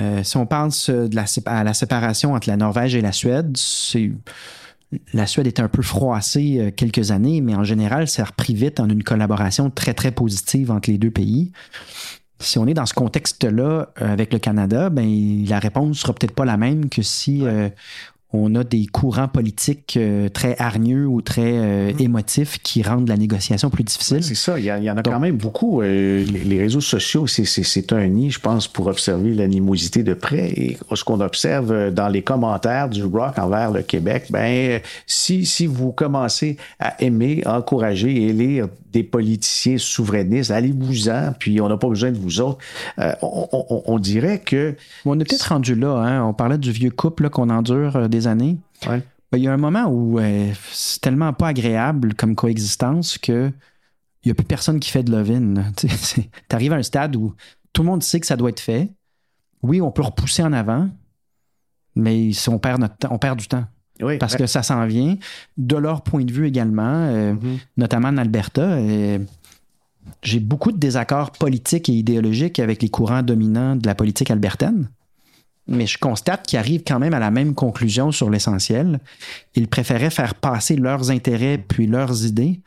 euh, si on pense de la, à la séparation entre la Norvège et la Suède, c'est la Suède était un peu froissée euh, quelques années, mais en général, ça a repris vite en une collaboration très, très positive entre les deux pays. Si on est dans ce contexte-là euh, avec le Canada, ben, la réponse ne sera peut-être pas la même que si on a des courants politiques euh, très hargneux ou très euh, Mm-hmm. émotifs qui rendent la négociation plus difficile. C'est ça, il y, a- il y en a quand même beaucoup. Euh, les, les réseaux sociaux, c'est- c'est c'est un nid, je pense, pour observer l'animosité de près. Et ce qu'on observe dans les commentaires du Rock envers le Québec, ben, si, si vous commencez à aimer, encourager et élire des politiciens souverainistes, allez-vous-en, puis on n'a pas besoin de vous autres. Euh, on, on- on dirait que... On est peut-être rendu là. Hein? On parlait du vieux couple qu'on endure euh, des années. Ouais. Ben, Il y a un moment où euh, c'est tellement pas agréable comme coexistence que il n'y a plus personne qui fait de l'ovine. Tu arrives à un stade où tout le monde sait que ça doit être fait. Oui, on peut repousser en avant, mais si on perd, notre temps, on perd du temps. Oui, Parce que ça s'en vient. De leur point de vue également, euh, Mhm. notamment en Alberta, euh, j'ai beaucoup de désaccords politiques et idéologiques avec les courants dominants de la politique albertaine. Mais je constate qu'ils arrivent quand même à la même conclusion sur l'essentiel. Ils préféraient faire passer leurs intérêts puis leurs idées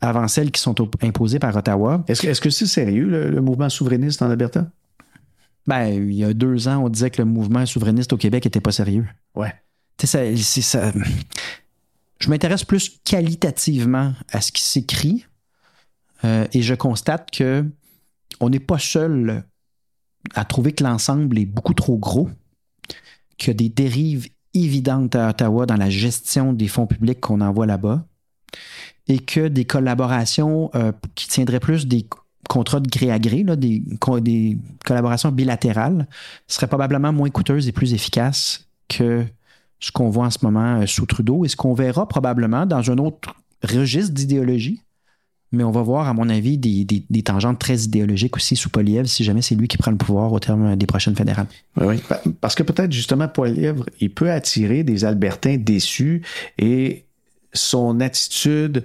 avant celles qui sont imposées par Ottawa. Est-ce que c'est sérieux, le, le mouvement souverainiste en Alberta? Ben, il y a deux ans, on disait que le mouvement souverainiste au Québec était pas sérieux. Ouais. Je m'intéresse plus qualitativement à ce qui s'écrit euh, et je constate que on n'est pas seul à trouver que l'ensemble est beaucoup trop gros, qu'il y a des dérives évidentes à Ottawa dans la gestion des fonds publics qu'on envoie là-bas et que des collaborations euh, qui tiendraient plus des contrats de gré à gré, là, des collaborations bilatérales, seraient probablement moins coûteuses et plus efficaces que ce qu'on voit en ce moment euh, sous Trudeau et ce qu'on verra probablement dans un autre registre d'idéologie. Mais on va voir, à mon avis, des, des- tangentes très idéologiques aussi sous Poliev si jamais c'est lui qui prend le pouvoir au terme des prochaines fédérales. Oui, oui. Pa- Parce que peut-être justement, Poilièvre, il peut attirer des Albertains déçus et son attitude,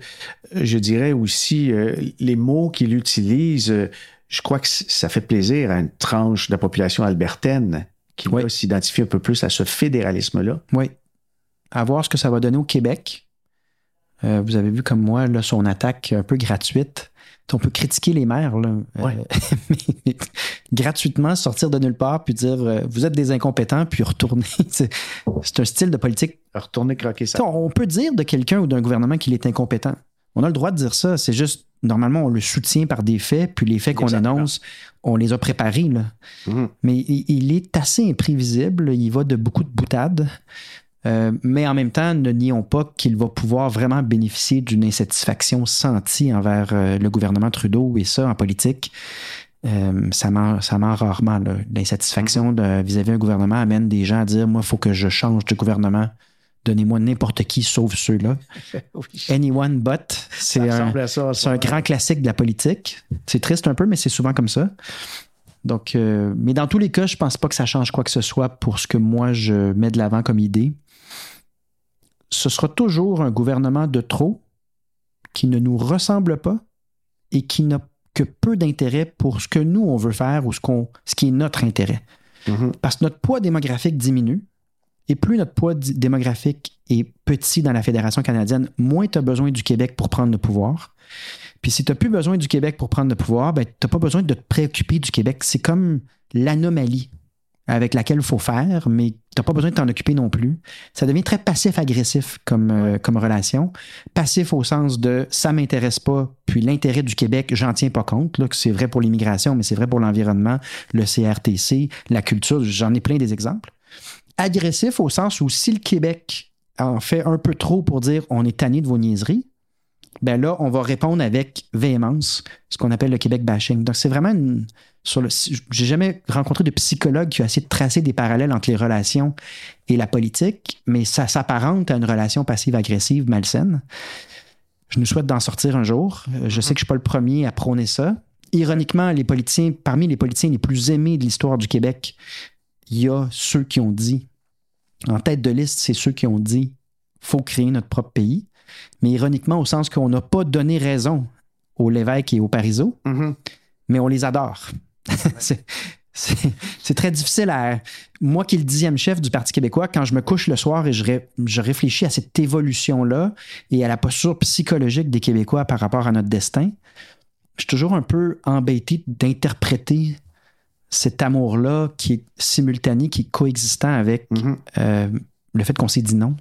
euh, je dirais aussi, euh, les mots qu'il utilise, euh, je crois que ça fait plaisir à une tranche de la population albertaine qui Oui. va s'identifier un peu plus à ce fédéralisme-là. Oui. À voir ce que ça va donner au Québec. Euh, vous avez vu comme moi là, son attaque un peu gratuite. On peut critiquer les maires, là. Euh, Ouais. mais gratuitement sortir de nulle part puis dire euh, vous êtes des incompétents puis retourner. c'est un style de politique. Retourner croquer ça. On peut dire de quelqu'un ou d'un gouvernement qu'il est incompétent. On a le droit de dire ça. C'est juste, normalement, on le soutient par des faits, puis les faits qu'on annonce, on les a préparés. Là. Mhm. Mais il, il est assez imprévisible. Il va de beaucoup de boutades. Euh, mais en même temps, ne nions pas qu'il va pouvoir vraiment bénéficier d'une insatisfaction sentie envers euh, le gouvernement Trudeau et ça en politique. euh, ça ment, rarement. L'insatisfaction de- vis-à-vis un gouvernement amène des gens à dire Moi, il faut que je change de gouvernement. Donnez-moi n'importe qui sauf ceux-là. Anyone but. C'est un, grand classique de la politique. C'est triste un peu, mais c'est souvent comme ça. Donc, euh, mais dans tous les cas, je pense pas que ça change quoi que ce soit pour ce que moi je mets de l'avant comme idée. Ce sera toujours un gouvernement de trop qui ne nous ressemble pas et qui n'a que peu d'intérêt pour ce que nous on veut faire ou ce, qu'on, ce qui est notre intérêt. Mhm. Parce que notre poids démographique diminue. Et plus notre poids démographique est petit dans la Fédération canadienne, moins tu as besoin du Québec pour prendre le pouvoir. Puis si tu n'as plus besoin du Québec pour prendre le pouvoir, ben, tu n'as pas besoin de te préoccuper du Québec. C'est comme l'anomalie avec laquelle il faut faire, mais tu n'as pas besoin de t'en occuper non plus. Ça devient très passif-agressif comme, euh, comme relation. Passif au sens de ça m'intéresse pas, puis l'intérêt du Québec, j'en tiens pas compte. Là, que c'est vrai pour l'immigration, mais c'est vrai pour l'environnement, le CRTC, la culture, j'en ai plein des exemples agressif au sens où si le Québec en fait un peu trop pour dire on est tanné de vos niaiseries, ben là, on va répondre avec véhémence, ce qu'on appelle le Québec bashing. Donc, c'est vraiment une. Sur j'ai jamais rencontré de psychologue qui a essayé de tracer des parallèles entre les relations et la politique, mais ça s'apparente à une relation passive-agressive malsaine. Je nous souhaite d'en sortir un jour. Euh, Je sais que je suis pas le premier à prôner ça. Ironiquement, parmi les politiciens les plus aimés de l'histoire du Québec, il y a ceux qui ont dit, en tête de liste, c'est ceux qui ont dit faut créer notre propre pays. Mais ironiquement, au sens qu'on n'a pas donné raison au Lévesque et au Parizeau, Mhm. mais on les adore. c'est, très difficile à. Moi qui est le dixième chef du Parti québécois, quand je me couche le soir et je, ré- je réfléchis à cette évolution-là et à la posture psychologique des Québécois par rapport à notre destin, je suis toujours un peu embêté d'interpréter cet amour-là qui est simultané, qui est coexistant avec Mhm. euh, le fait qu'on s'est dit non.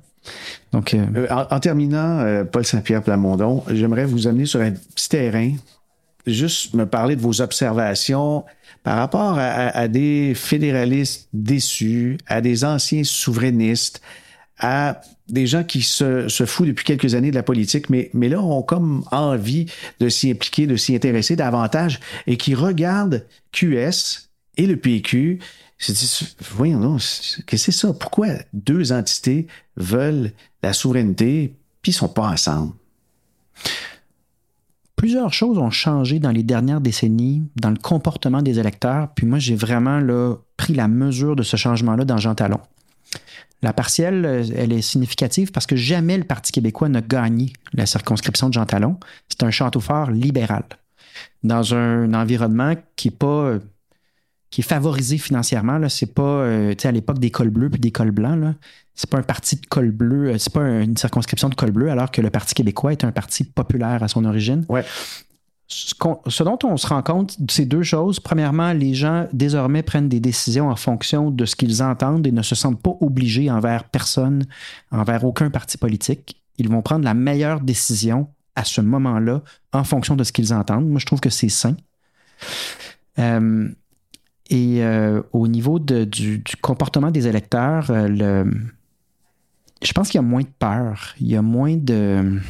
Donc, en, terminant, Paul Saint-Pierre Plamondon, j'aimerais vous amener sur un petit terrain, juste me parler de vos observations par rapport à des fédéralistes déçus, à des anciens souverainistes, à des gens qui se, se foutent depuis quelques années de la politique, mais, mais là ont comme envie de s'y impliquer, de s'y intéresser davantage et qui regardent QS et le PQ se disent, voyons qu'est-ce que c'est ça? Pourquoi deux entités veulent la souveraineté puis sont pas ensemble? Plusieurs choses ont changé dans les dernières décennies dans le comportement des électeurs, puis moi j'ai vraiment là, pris la mesure de ce changement-là dans Jean Talon. La partielle, elle est significative parce que jamais le Parti québécois n'a gagné la circonscription de Jean Talon. C'est un château fort libéral dans un environnement qui est pas qui est favorisé financièrement. Là, c'est pas euh, à l'époque des cols bleus puis des cols blancs. Là, c'est pas un parti de col bleu, euh, c'est pas une circonscription de col bleu, alors que le Parti québécois est un parti populaire à son origine. Ouais ce, dont on se rend compte, c'est deux choses. Premièrement, les gens désormais prennent des décisions en fonction de ce qu'ils entendent et ne se sentent pas obligés envers personne, envers aucun parti politique. Ils vont prendre la meilleure décision à ce moment-là en fonction de ce qu'ils entendent. Moi, je trouve que c'est sain. Euh, et euh, au niveau du, comportement des électeurs, euh, je pense qu'il y a moins de peur, il y a moins de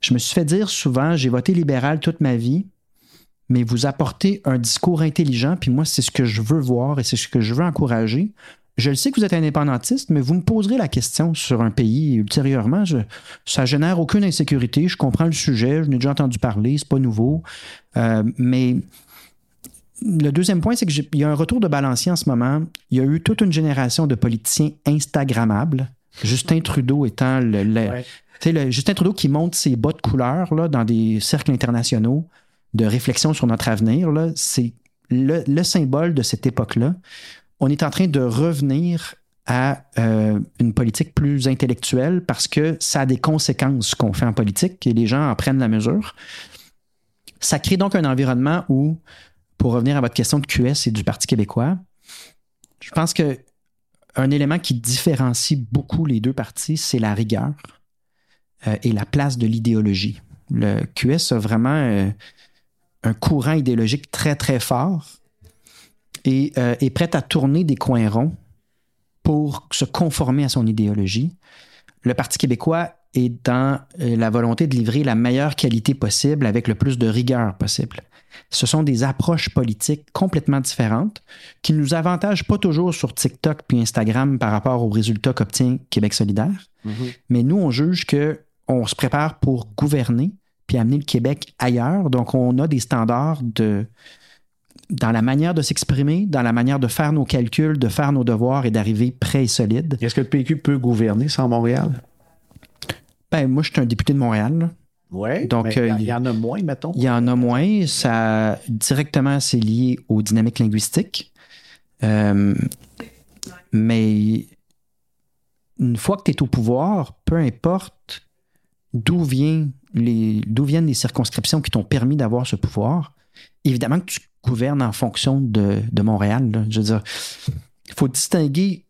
je me suis fait dire souvent, j'ai voté libéral toute ma vie, mais vous apportez un discours intelligent, puis moi, c'est ce que je veux voir et c'est ce que je veux encourager. Je le sais que vous êtes indépendantiste, mais vous me poserez la question sur un pays ultérieurement. Je, ça génère aucune insécurité. Je comprends le sujet. Je n'ai déjà entendu parler. C'est pas nouveau. Euh, mais le deuxième point, c'est qu'il y a un retour de balancier en ce moment. Il y a eu toute une génération de politiciens Instagrammables. Justin Trudeau étant le, le Justin Trudeau qui monte ses bas de couleur là, dans des cercles internationaux de réflexion sur notre avenir, c'est le, symbole de cette époque-là. On est en train de revenir à euh, une politique plus intellectuelle parce que ça a des conséquences qu'on fait en politique et les gens en prennent la mesure. Ça crée donc un environnement où, pour revenir à votre question de QS et du Parti québécois, je pense que un élément qui différencie beaucoup les deux partis, c'est la rigueur. Euh, et la place de l'idéologie. Le QS a vraiment euh, un courant idéologique très, très fort et euh, est prêt à tourner des coins ronds pour se conformer à son idéologie. Le Parti québécois est dans la volonté de livrer la meilleure qualité possible avec le plus de rigueur possible. Ce sont des approches politiques complètement différentes qui nous avantagent pas toujours sur TikTok puis Instagram par rapport aux résultats qu'obtient Québec solidaire. Mm-hmm. Mais nous, on juge que on se prépare pour gouverner puis amener le Québec ailleurs. Donc, on a des standards de, dans la manière de s'exprimer, dans la manière de faire nos calculs, de faire nos devoirs et d'arriver prêt et solide. Est-ce que le PQ peut gouverner sans Montréal? Ben, moi, je suis un député de Montréal. Oui, donc euh, il y, en a moins, mettons. Il y en a moins. Ça, directement, c'est lié aux dynamiques linguistiques. Euh, mais une fois que tu es au pouvoir, peu importe d'où vient les, d'où viennent les circonscriptions qui t'ont permis d'avoir ce pouvoir. Évidemment que tu gouvernes en fonction de, Montréal. Je veux dire, il faut distinguer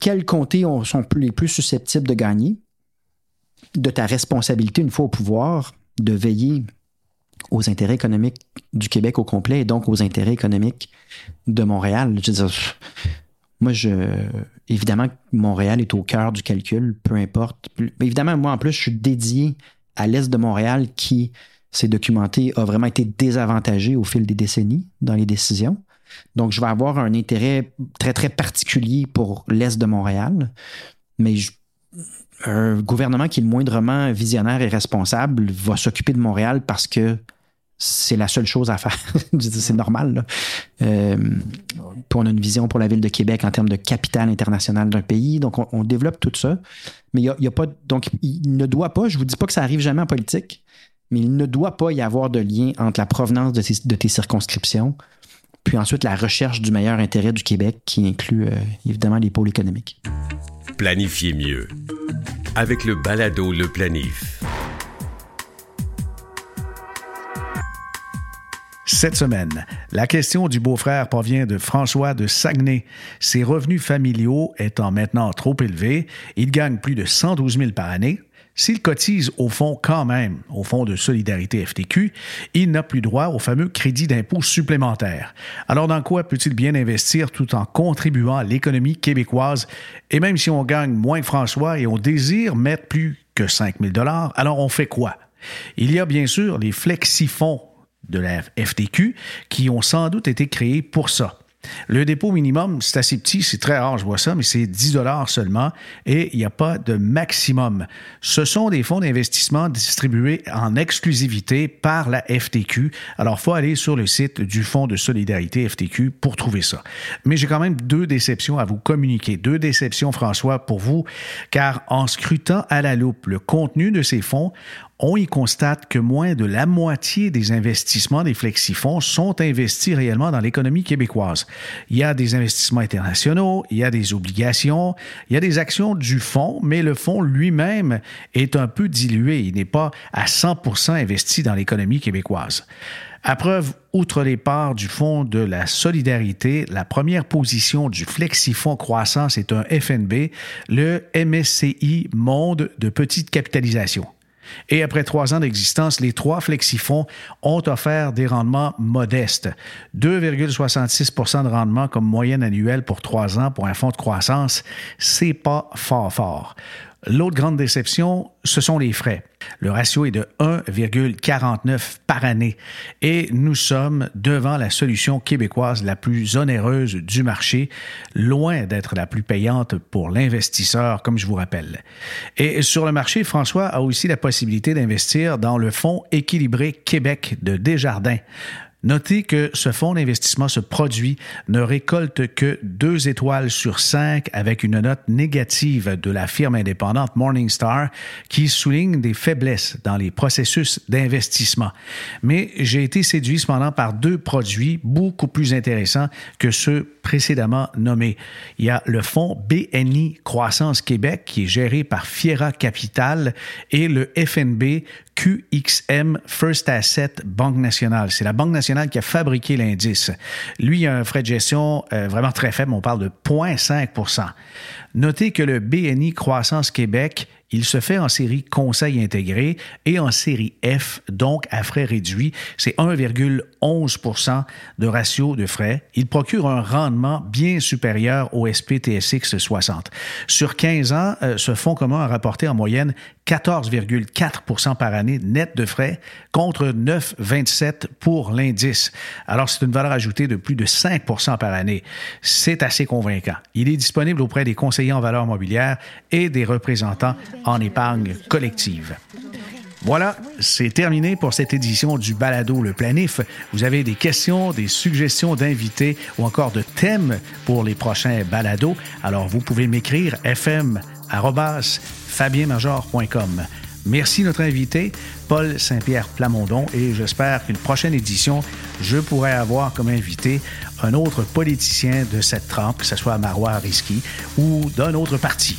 quels comtés sont les plus susceptibles de gagner, de ta responsabilité une fois au pouvoir, de veiller aux intérêts économiques du Québec au complet et donc aux intérêts économiques de Montréal. Je veux dire, moi, je, évidemment, Montréal est au cœur du calcul, peu importe. Évidemment, moi, en plus, je suis dédié à l'Est de Montréal qui, s'est documenté, a vraiment été désavantagé au fil des décennies dans les décisions. Donc, je vais avoir un intérêt très, très particulier pour l'Est de Montréal. Mais un gouvernement qui est le moindrement visionnaire et responsable va s'occuper de Montréal parce que c'est la seule chose à faire. c'est normal. Euh, on a une vision pour la ville de Québec en termes de capital international d'un pays. Donc, on, développe tout ça. Mais il y a, pas. Donc, il ne doit pas, je ne vous dis pas que ça arrive jamais en politique, mais il ne doit pas y avoir de lien entre la provenance de, tes, circonscriptions, puis ensuite la recherche du meilleur intérêt du Québec, qui inclut euh, évidemment les pôles économiques. Planifiez mieux. Avec le balado Le Planif. Cette semaine, la question du beau-frère provient de François de Saguenay. Ses revenus familiaux étant maintenant trop élevés, il gagne plus de 112 000 par année. S'il cotise au fond quand même, au fonds de solidarité FTQ, il n'a plus droit au fameux crédit d'impôt supplémentaire. Alors dans quoi peut-il bien investir tout en contribuant à l'économie québécoise? Et même si on gagne moins que François et on désire mettre plus que 5 000 alors on fait quoi? Il y a bien sûr les flexifonds de la FTQ qui ont sans doute été créés pour ça. Le dépôt minimum, c'est assez petit, c'est très rare, je vois ça, mais c'est 10 dollars seulement et il n'y a pas de maximum. Ce sont des fonds d'investissement distribués en exclusivité par la FTQ. Alors, il faut aller sur le site du Fonds de solidarité FTQ pour trouver ça. Mais j'ai quand même deux déceptions à vous communiquer. Deux déceptions, François, pour vous, car en scrutant à la loupe le contenu de ces fonds, on y constate que moins de la moitié des investissements des flexifonds sont investis réellement dans l'économie québécoise. Il y a des investissements internationaux, il y a des obligations, il y a des actions du fonds, mais le fonds lui-même est un peu dilué. Il n'est pas à 100 investi dans l'économie québécoise. À preuve, outre les parts du Fonds de la solidarité, la première position du Flexifonds Croissance est un FNB, le MSCI Monde de petite capitalisation. Et après trois ans d'existence, les trois flexifonds ont offert des rendements modestes. 2,66% de rendement comme moyenne annuelle pour trois ans pour un fonds de croissance, c'est pas fort fort. L'autre grande déception, ce sont les frais. Le ratio est de 1,49 par année et nous sommes devant la solution québécoise la plus onéreuse du marché, loin d'être la plus payante pour l'investisseur, comme je vous rappelle. Et sur le marché, François a aussi la possibilité d'investir dans le Fonds équilibré Québec de Desjardins, Notez que ce fonds d'investissement, ce produit, ne récolte que deux étoiles sur cinq avec une note négative de la firme indépendante Morningstar qui souligne des faiblesses dans les processus d'investissement. Mais j'ai été séduit cependant par deux produits beaucoup plus intéressants que ceux précédemment nommés. Il y a le fonds BNI Croissance Québec qui est géré par Fiera Capital et le FNB QXM First Asset Banque Nationale. C'est la Banque nationale qui a fabriqué l'indice. Lui, il a un frais de gestion euh, vraiment très faible, on parle de 0,5% Notez que le BNI Croissance Québec il se fait en série conseil intégré et en série F, donc à frais réduits. C'est 1,11% de ratio de frais. Il procure un rendement bien supérieur au SPTSX 60. Sur 15 ans, euh, ce fonds commun a rapporté en moyenne 14,4% par année net de frais contre 9,27 pour l'indice. Alors, c'est une valeur ajoutée de plus de 5% par année. C'est assez convaincant. Il est disponible auprès des conseillers en valeur mobilière et des représentants en épargne collective. Voilà, c'est terminé pour cette édition du Balado Le Planif. Vous avez des questions, des suggestions d'invités ou encore de thèmes pour les prochains balados, alors vous pouvez m'écrire fm@fabienmajor.com. Merci notre invité, Paul Saint-Pierre Plamondon, et j'espère qu'une prochaine édition, je pourrai avoir comme invité un autre politicien de cette trempe, que ce soit Marois Risky ou d'un autre parti.